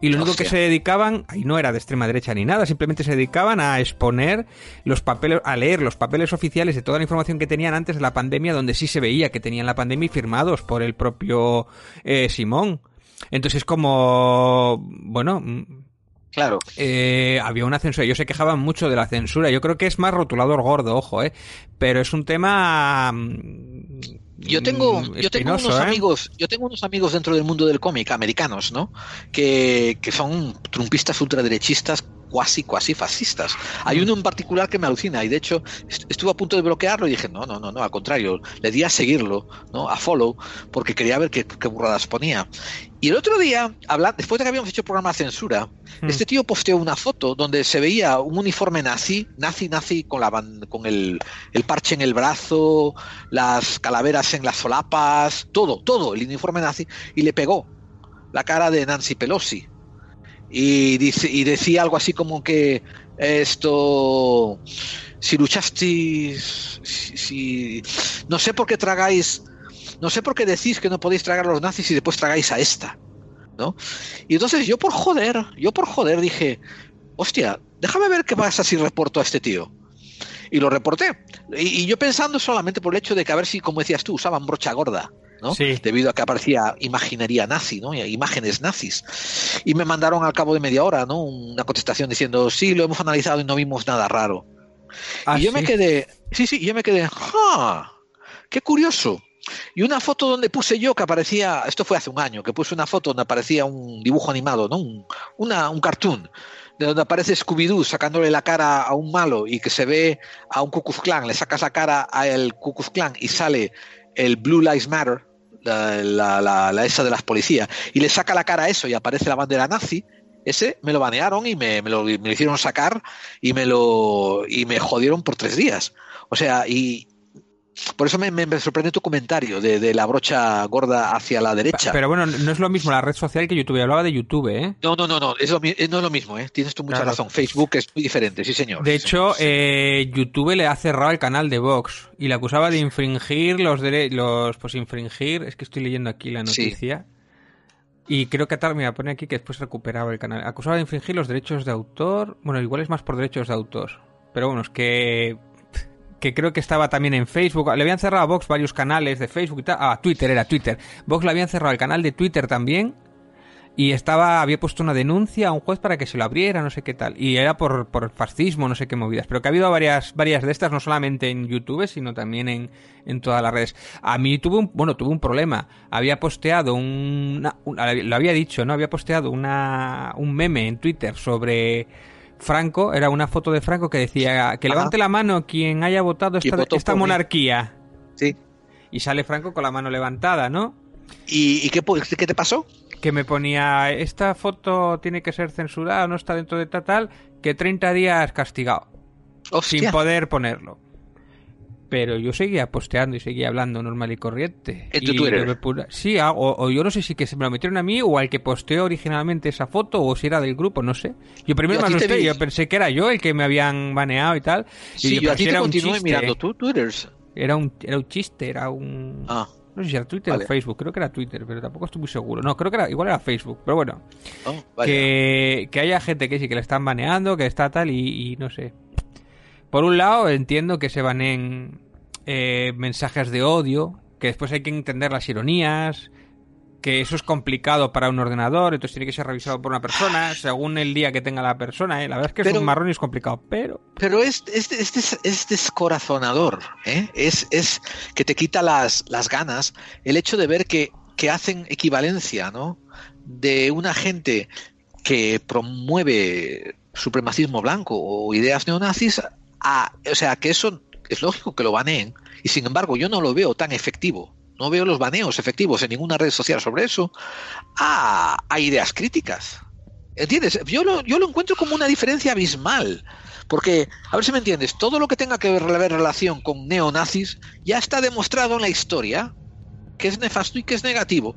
Y lo único que se dedicaban, ahí no era de extrema derecha ni nada, simplemente se dedicaban a exponer los papeles, a leer los papeles oficiales de toda la información que tenían antes de la pandemia, donde sí se veía que tenían la pandemia y firmados por el propio eh, Simón. Entonces es como, bueno, Claro. eh, había una censura. Ellos se quejaban mucho de la censura. Yo creo que es más rotulador gordo, ojo, eh. Pero es un tema. mm, Yo tengo, yo tengo unos ¿eh? amigos, yo tengo unos amigos dentro del mundo del cómic americanos, ¿no? Que, que son trumpistas ultraderechistas cuasi, cuasi fascistas. Hay uno en particular que me alucina y de hecho est- estuve a punto de bloquearlo y dije, no, no, no, no, al contrario, le di a seguirlo, ¿no? A follow, porque quería ver qué, qué burradas ponía. Y el otro día, habla- después de que habíamos hecho el programa de censura, Mm. este tío posteó una foto donde se veía un uniforme nazi, nazi, nazi, con, la, con el, el parche en el brazo, las calaveras en las solapas, todo, todo, el uniforme nazi, y le pegó la cara de Nancy Pelosi. Y, dice, y decía algo así como que esto, si luchasteis, si, no sé por qué tragáis, no sé por qué decís que no podéis tragar a los nazis y después tragáis a esta, ¿no? Y entonces yo por joder, yo por joder dije, hostia, déjame ver qué pasa si reporto a este tío. Y lo reporté. Y, y yo pensando solamente por el hecho de que a ver si, como decías tú, usaban brocha gorda, ¿no? Sí. Debido a que aparecía imaginería nazi, ¿no? Imágenes nazis. Y me mandaron al cabo de media hora, ¿no? Una contestación diciendo, sí, lo hemos analizado y no vimos nada raro. Ah, y yo me quedé, sí, sí, yo me quedé, ¡ah! ¡Qué curioso! Y una foto donde puse yo que aparecía, esto fue hace un año, que puse una foto donde aparecía un dibujo animado, ¿no? Un, una, un cartoon, de donde aparece Scooby-Doo sacándole la cara a un malo y que se ve a un Ku Klux Klan, le sacas la cara al Ku Klux Klan y sale el Blue Lives Matter, la- la esa de las policías, y le saca la cara a eso y aparece la bandera nazi, ese me lo banearon y me, me lo, me lo hicieron sacar y me lo y me jodieron por tres días. O sea, y por eso me, me- me sorprende tu comentario de, de la brocha gorda hacia la derecha. Pero bueno, no es lo mismo la red social que YouTube. Hablaba de YouTube, ¿eh? no, no, no, no, es lo no es lo mismo, ¿eh? Tienes tú mucha Claro. razón. Facebook es muy diferente, sí, señor. De Sí, hecho, señor, sí. eh, YouTube le ha cerrado el canal de Vox y le acusaba de infringir los derechos, los, pues infringir, es que estoy leyendo aquí la Sí. noticia. Y creo que mira, pone aquí que después recuperaba el canal. Acusaba de infringir los derechos de autor. Bueno, igual es más por derechos de autor. Pero bueno, es que que creo que estaba también en Facebook. Le habían cerrado a Vox varios canales de Facebook y tal. Ah, Twitter era Twitter. Vox le habían cerrado el canal de Twitter también. Y estaba, había puesto una denuncia a un juez para que se lo abriera, no sé qué tal. Y era por, por fascismo, no sé qué movidas. Pero que ha habido varias, varias de estas, no solamente en YouTube, sino también en, en todas las redes. A mí tuve un, bueno, tuve un problema. Había posteado una, una- lo había dicho, ¿no? Había posteado una, un meme en Twitter sobre Franco. Era una foto de Franco que decía que Ajá. levante la mano quien haya votado esta, monarquía. Sí. Y sale Franco con la mano levantada, ¿no? ¿Y, y qué, te pasó? que me ponía esta foto tiene que ser censurada, no está dentro de tal, tal, que 30 días castigado, sin poder ponerlo. Pero yo seguía posteando y seguía hablando normal y corriente. ¿En tu Y Twitter? Sí, a- o, o yo no sé si que se me lo metieron a mí o al que posteó originalmente esa foto o si era del grupo, no sé. Yo primero Yo me asusté, yo pensé que era yo el que me habían baneado y tal. Y Sí, digo, yo a ti te era un continué chiste. mirando tu Twitters. Era un, era un chiste, era un... Ah, No sé si era Twitter Vale. o Facebook, creo que era Twitter, pero tampoco estoy muy seguro. No, creo que era, igual era Facebook, pero bueno. oh, vaya. Que, que haya gente que sí, que le están baneando, que está tal y, y no sé. Por un lado, entiendo que se baneen eh, mensajes de odio, que después hay que entender las ironías, que eso es complicado para un ordenador, entonces tiene que ser revisado por una persona, según el día que tenga la persona. ¿eh? La verdad es que es un marrón y es complicado, pero... Pero es, es, es, es- es descorazonador, ¿eh? Es, es que te quita las, las ganas el hecho de ver que, que hacen equivalencia, ¿no? De una gente que promueve supremacismo blanco o ideas neonazis a, o sea, que eso es lógico que lo baneen y sin embargo yo no lo veo tan efectivo. No veo los baneos efectivos en ninguna red social sobre eso a, a ideas críticas. ¿Entiendes? Yo lo, yo lo encuentro como una diferencia abismal. Porque, a ver si me entiendes, todo lo que tenga que ver relación con neonazis ya está demostrado en la historia que es nefasto y que es negativo.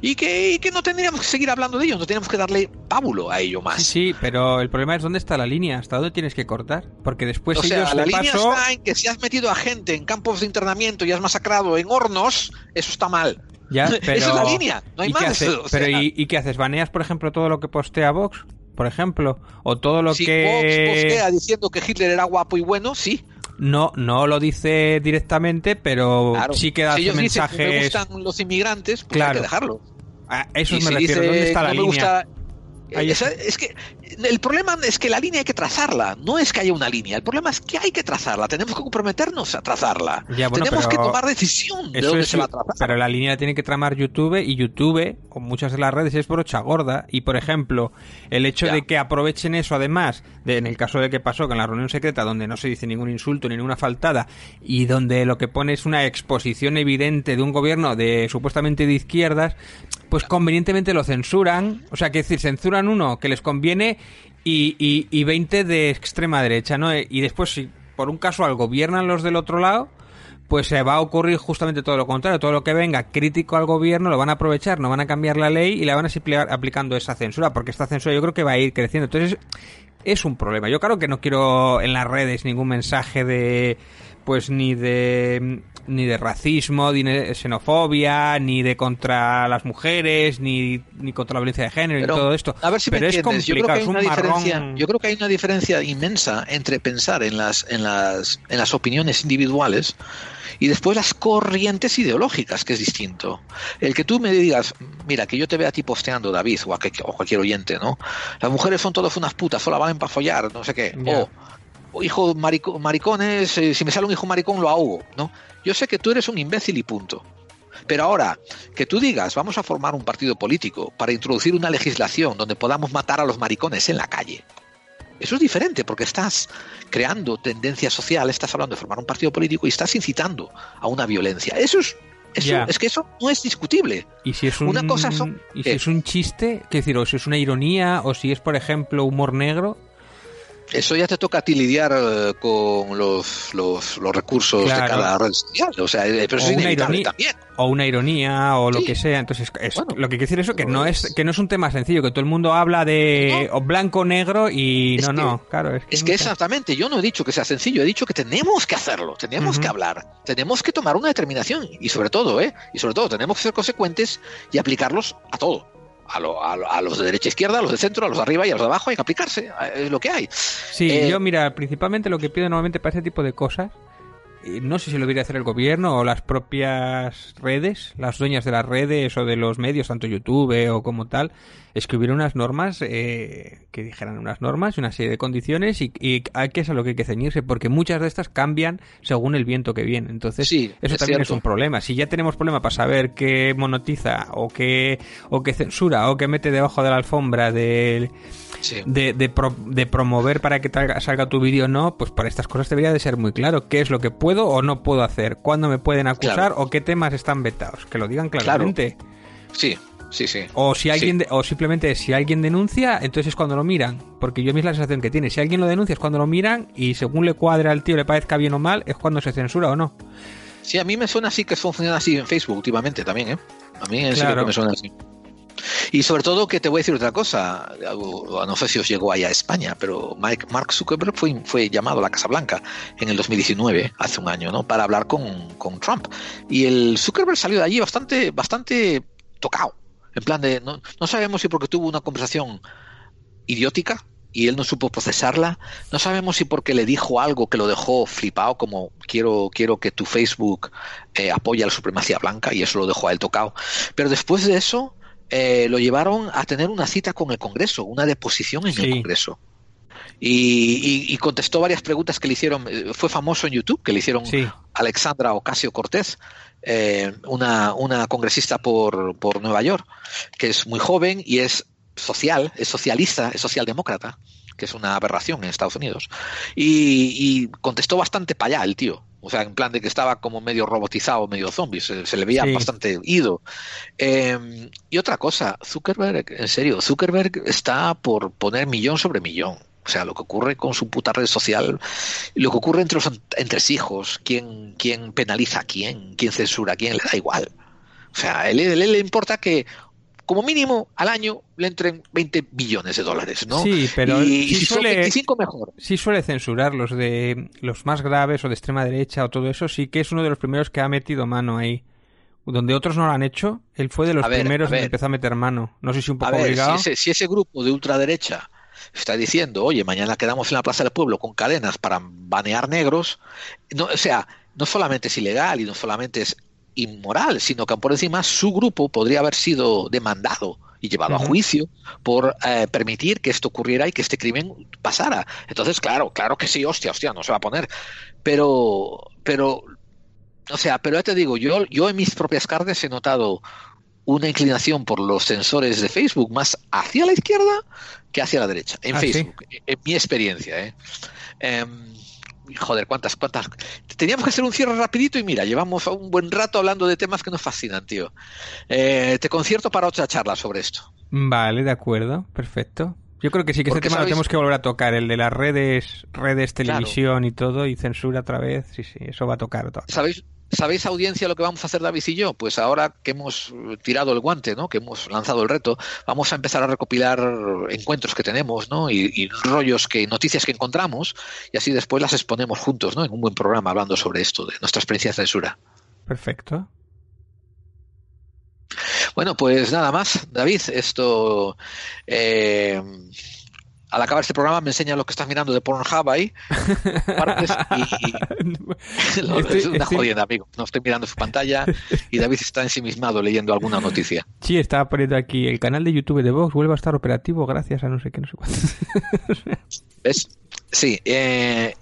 Y que, y que no tendríamos que seguir hablando de ello, no tenemos que darle pábulo a ello más. Sí, sí, pero el problema es dónde está la línea, hasta dónde tienes que cortar. Porque después o sea, ellos la de línea está en que si has metido a gente en campos de internamiento y has masacrado en hornos, eso está mal. Ya, pero... Esa es la línea, no hay ¿y qué más. hace- o sea, pero ¿y, y qué haces? ¿Baneas, por ejemplo, todo lo que postea Vox? Por ejemplo, o todo lo si que... Vox postea diciendo que Hitler era guapo y bueno, sí. No, no lo dice directamente, pero Claro. sí que si hace ellos dicen que me mensajes... gustan los inmigrantes, pues hay Claro. que dejarlo. A eso Y me si refiero. dice ¿Dónde está la no me línea? gusta- Ahí Esa- es que el problema es que la línea hay que trazarla, no es que haya una línea. El problema es que hay que trazarla, tenemos que comprometernos a trazarla. Ya, bueno, tenemos que tomar decisión de dónde es- se va a trazar. pero la línea la tiene que tramar YouTube y YouTube, con muchas de las redes, es brocha gorda. Y por ejemplo, el hecho Ya. de que aprovechen eso, además, de, en el caso de que pasó con la reunión secreta, donde no se dice ningún insulto ni ninguna faltada, y donde lo que pone es una exposición evidente de un gobierno de supuestamente de izquierdas, pues convenientemente lo censuran. O sea, que decir, censuran uno que les conviene y, y, y 20 de extrema derecha, ¿no? Y después, si por un casual gobiernan los del otro lado, pues se va a ocurrir justamente todo lo contrario. Todo lo que venga crítico al gobierno lo van a aprovechar, no van a cambiar la ley y la van a seguir aplicando esa censura, porque esta censura yo creo que va a ir creciendo. Entonces, es un problema. Yo claro que no quiero en las redes ningún mensaje de pues ni de ni de racismo, ni de xenofobia, ni de contra las mujeres, ni, ni contra la violencia de género, Pero, ni todo esto. A ver si me Pero es entiendes. Yo creo que complicado, hay una diferencia. marrón. Yo creo que hay una diferencia inmensa entre pensar en las en las en las opiniones individuales y después las corrientes ideológicas, que es distinto. El que tú me digas, mira, que yo te vea a ti posteando, David, o, a que- o cualquier oyente, ¿no? Las mujeres son todas unas putas, solo valen para follar, no sé qué. Ya. O, o hijo marico- maricones, eh, si me sale un hijo maricón lo ahogo, ¿no? Yo sé que tú eres un imbécil y punto. Pero ahora, que tú digas, vamos a formar un partido político para introducir una legislación donde podamos matar a los maricones en la calle. Eso es diferente porque estás creando tendencia social, estás hablando de formar un partido político y estás incitando a una violencia. Eso es, eso, es que eso no es discutible. Y si es un, Una cosa son- y si ¿qué? es un chiste, qué decir, o si es una ironía, o si es, por ejemplo, humor negro, Eso ya te toca a ti lidiar eh, con los, los, los recursos Claro. de cada red social. O sea, eh, pero o es una inevitable ironía, también. o una ironía, o lo que sea. Entonces, es- Bueno, lo que quiere decir eso que no pues- es que no es un tema sencillo, que todo el mundo habla de blanco negro y Es no, que- no, claro, es que, Es que exactamente, yo no he dicho que sea sencillo, he dicho que tenemos que hacerlo, tenemos que hablar, tenemos que tomar una determinación y sobre todo, ¿eh? Y sobre todo tenemos que ser consecuentes y aplicarlos a todo. A, lo- a lo- a los de derecha e izquierda, a los de centro, a los de arriba y a los de abajo hay que aplicarse, es lo que hay. Sí, Eh, yo mira, principalmente lo que pido normalmente para ese tipo de cosas, no sé si lo debería hacer el gobierno o las propias redes, las dueñas de las redes o de los medios, tanto YouTube o como tal, es que hubiera unas normas, eh, que dijeran unas normas y una serie de condiciones y, y hay que es a lo que hay que ceñirse, porque muchas de estas cambian según el viento que viene. Entonces, Sí, eso es también es un problema. Si ya tenemos problema para saber qué monotiza o qué, o qué censura o qué mete debajo de la alfombra del Sí. de, de, pro- de promover para que traiga- salga tu vídeo o no, pues para estas cosas debería de ser muy claro qué es lo que puedo o no puedo hacer, cuándo me pueden acusar Claro. o qué temas están vetados, que lo digan claramente. Sí, sí, sí. O si alguien Sí. de- o simplemente si alguien denuncia, entonces es cuando lo miran, porque yo a mí es la sensación que tiene, si alguien lo denuncia es cuando lo miran y según le cuadra al tío le parezca bien o mal, es cuando se censura o no. Sí, a mí me suena así que funciona así en Facebook últimamente también, ¿eh? A mí en Claro. que me suena así. Y sobre todo que te voy a decir otra cosa, no sé si os llegó allá a España, pero Mike, Mark Zuckerberg fue, fue llamado a la Casa Blanca en el 2019, hace un año, ¿no? Para hablar con, con Trump. Y el Zuckerberg salió de allí bastante, bastante tocado. En plan de, no, no sabemos si porque tuvo una conversación idiótica y él no supo procesarla. No sabemos si porque le dijo algo que lo dejó flipado, como quiero, quiero que tu Facebook eh, apoye a la supremacía blanca, y eso lo dejó a él tocado. Pero después de eso, eh, lo llevaron a tener una cita con el Congreso, una deposición en el Congreso. Y, y- y contestó varias preguntas que le hicieron. eh, Fue famoso en YouTube, que le hicieron Alexandra Ocasio Cortez, eh, una, una congresista por, por Nueva York, que es muy joven y es social, es socialista, es socialdemócrata, que es una aberración en Estados Unidos. Y, y contestó bastante para allá el tío. O sea, en plan de que estaba como medio robotizado, medio zombie, se, se le veía Sí. bastante ido. Eh, y otra cosa, Zuckerberg, en serio, Zuckerberg está por poner millón sobre millón. O sea, lo que ocurre con su puta red social, lo que ocurre entre los entresijos, quién, quién penaliza a quién, quién censura a quién, le da igual. O sea, a él, a él le importa que como mínimo al año le entren 20 billones de dólares, ¿no? Sí, pero y, si son suele- 25 mejor. Sí suele censurar los de los más graves o de extrema derecha o todo eso, sí que es uno de los primeros que ha metido mano ahí. Donde otros no lo han hecho, él fue de los A ver, primeros a que empezó a meter mano. No sé si un poco A ver, obligado. si ese, si ese grupo de ultraderecha está diciendo, oye, mañana quedamos en la Plaza del Pueblo con cadenas para banear negros, no, o sea, no solamente es ilegal y no solamente es inmoral, sino que por encima su grupo podría haber sido demandado y llevado a juicio por eh, permitir que esto ocurriera y que este crimen pasara. Entonces, claro, claro que sí, hostia, hostia, no se va a poner. Pero, pero, o sea, pero ya te digo, yo, yo en mis propias carnes he notado una inclinación por los sensores de Facebook más hacia la izquierda que hacia la derecha, en Ah, ¿sí? Facebook, en mi experiencia. ¿eh? Em, joder, cuántas, cuántas. Teníamos que hacer un cierre rapidito y mira, llevamos un buen rato hablando de temas que nos fascinan, tío. Eh, te concierto para otra charla sobre esto. Vale, de acuerdo, perfecto. Yo creo que sí que este Porque tema lo tenemos que volver a tocar, el de las redes, redes, Claro. televisión y todo, y censura otra vez. Sí, sí, eso va a tocar otra vez. ¿Sabéis, ¿Sabéis, audiencia, lo que vamos a hacer David y yo? Pues ahora que hemos tirado el guante, ¿no? que hemos lanzado el reto, vamos a empezar a recopilar encuentros que tenemos ¿no? y, y rollos, que noticias que encontramos, y así después las exponemos juntos ¿no? en un buen programa hablando sobre esto, de nuestra experiencia de censura. Perfecto. Bueno, pues nada más, David, esto... eh, al acabar este programa me enseña lo que estás mirando de Pornhub ahí. partes y- Estoy- es una estoy- jodienda, amigo. No estoy mirando su pantalla y David está ensimismado leyendo alguna noticia. Sí, estaba poniendo aquí el canal de YouTube de Vox vuelve a estar operativo gracias a no sé qué, no sé cuánto. ¿Ves? Sí. eh,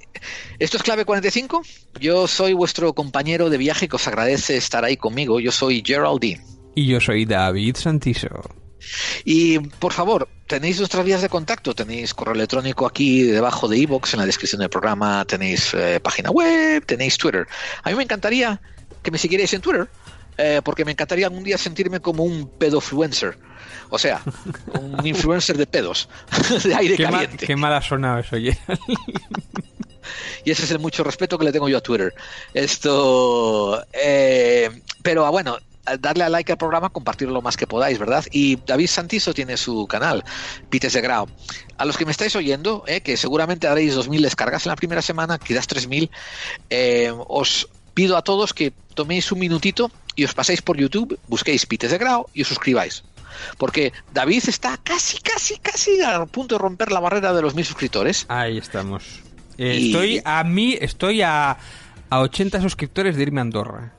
esto es Clave 45. Yo soy vuestro compañero de viaje que os agradece estar ahí conmigo. Yo soy Geraldine. Y yo soy David Santiso. Y por favor, tenéis nuestras vías de contacto. Tenéis correo electrónico aquí debajo de iVoox, en la descripción del programa. Tenéis eh, página web, tenéis Twitter. A mí me encantaría que me siguierais en Twitter, eh, porque me encantaría algún día sentirme como un pedofluencer. O sea, un influencer de pedos, de aire Qué, ma- caliente. qué mal ha sonado eso, oye. Y ese es el mucho respeto que le tengo yo a Twitter. Esto. eh, pero ah, bueno, darle a like al programa, compartirlo lo más que podáis, ¿verdad? Y David Santiso tiene su canal, Pites de Grau. A los que me estáis oyendo, eh, que seguramente haréis 2.000 descargas en la primera semana, quizás 3.000, eh, os pido a todos que toméis un minutito y os paséis por YouTube, busquéis Pites de Grau y os suscribáis. Porque David está casi, casi, casi a punto de romper la barrera de los mil suscriptores. Ahí estamos. Eh, Y- Estoy a mí, estoy a, a 80 suscriptores de irme a Andorra.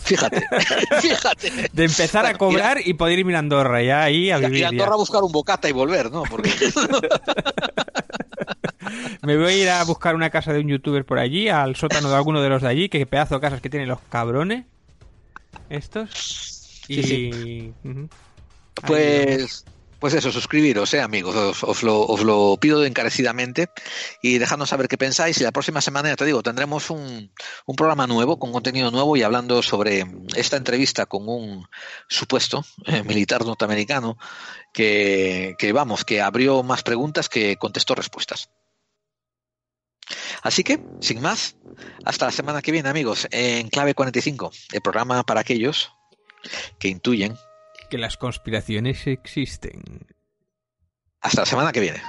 Fíjate, fíjate. De empezar a cobrar y poder irme a Andorra, ya ahí a Ir vivir. ir a ya. Andorra a buscar un bocata y volver, ¿no? Porque Me voy a ir a buscar una casa de un youtuber por allí, al sótano de alguno de los de allí, que pedazo de casas que tienen los cabrones. Estos. Y. Sí. Ahí Pues Pues eso, suscribiros, eh, amigos. Os, lo, pido encarecidamente y dejadnos saber qué pensáis. Y la próxima semana, ya te digo, tendremos un, un, programa nuevo, con contenido nuevo y hablando sobre esta entrevista con un supuesto eh, militar norteamericano que, que, vamos, que abrió más preguntas que contestó respuestas. Así que, sin más, hasta la semana que viene, amigos, en Clave 45, el programa para aquellos que intuyen que las conspiraciones existen. Hasta la semana que viene.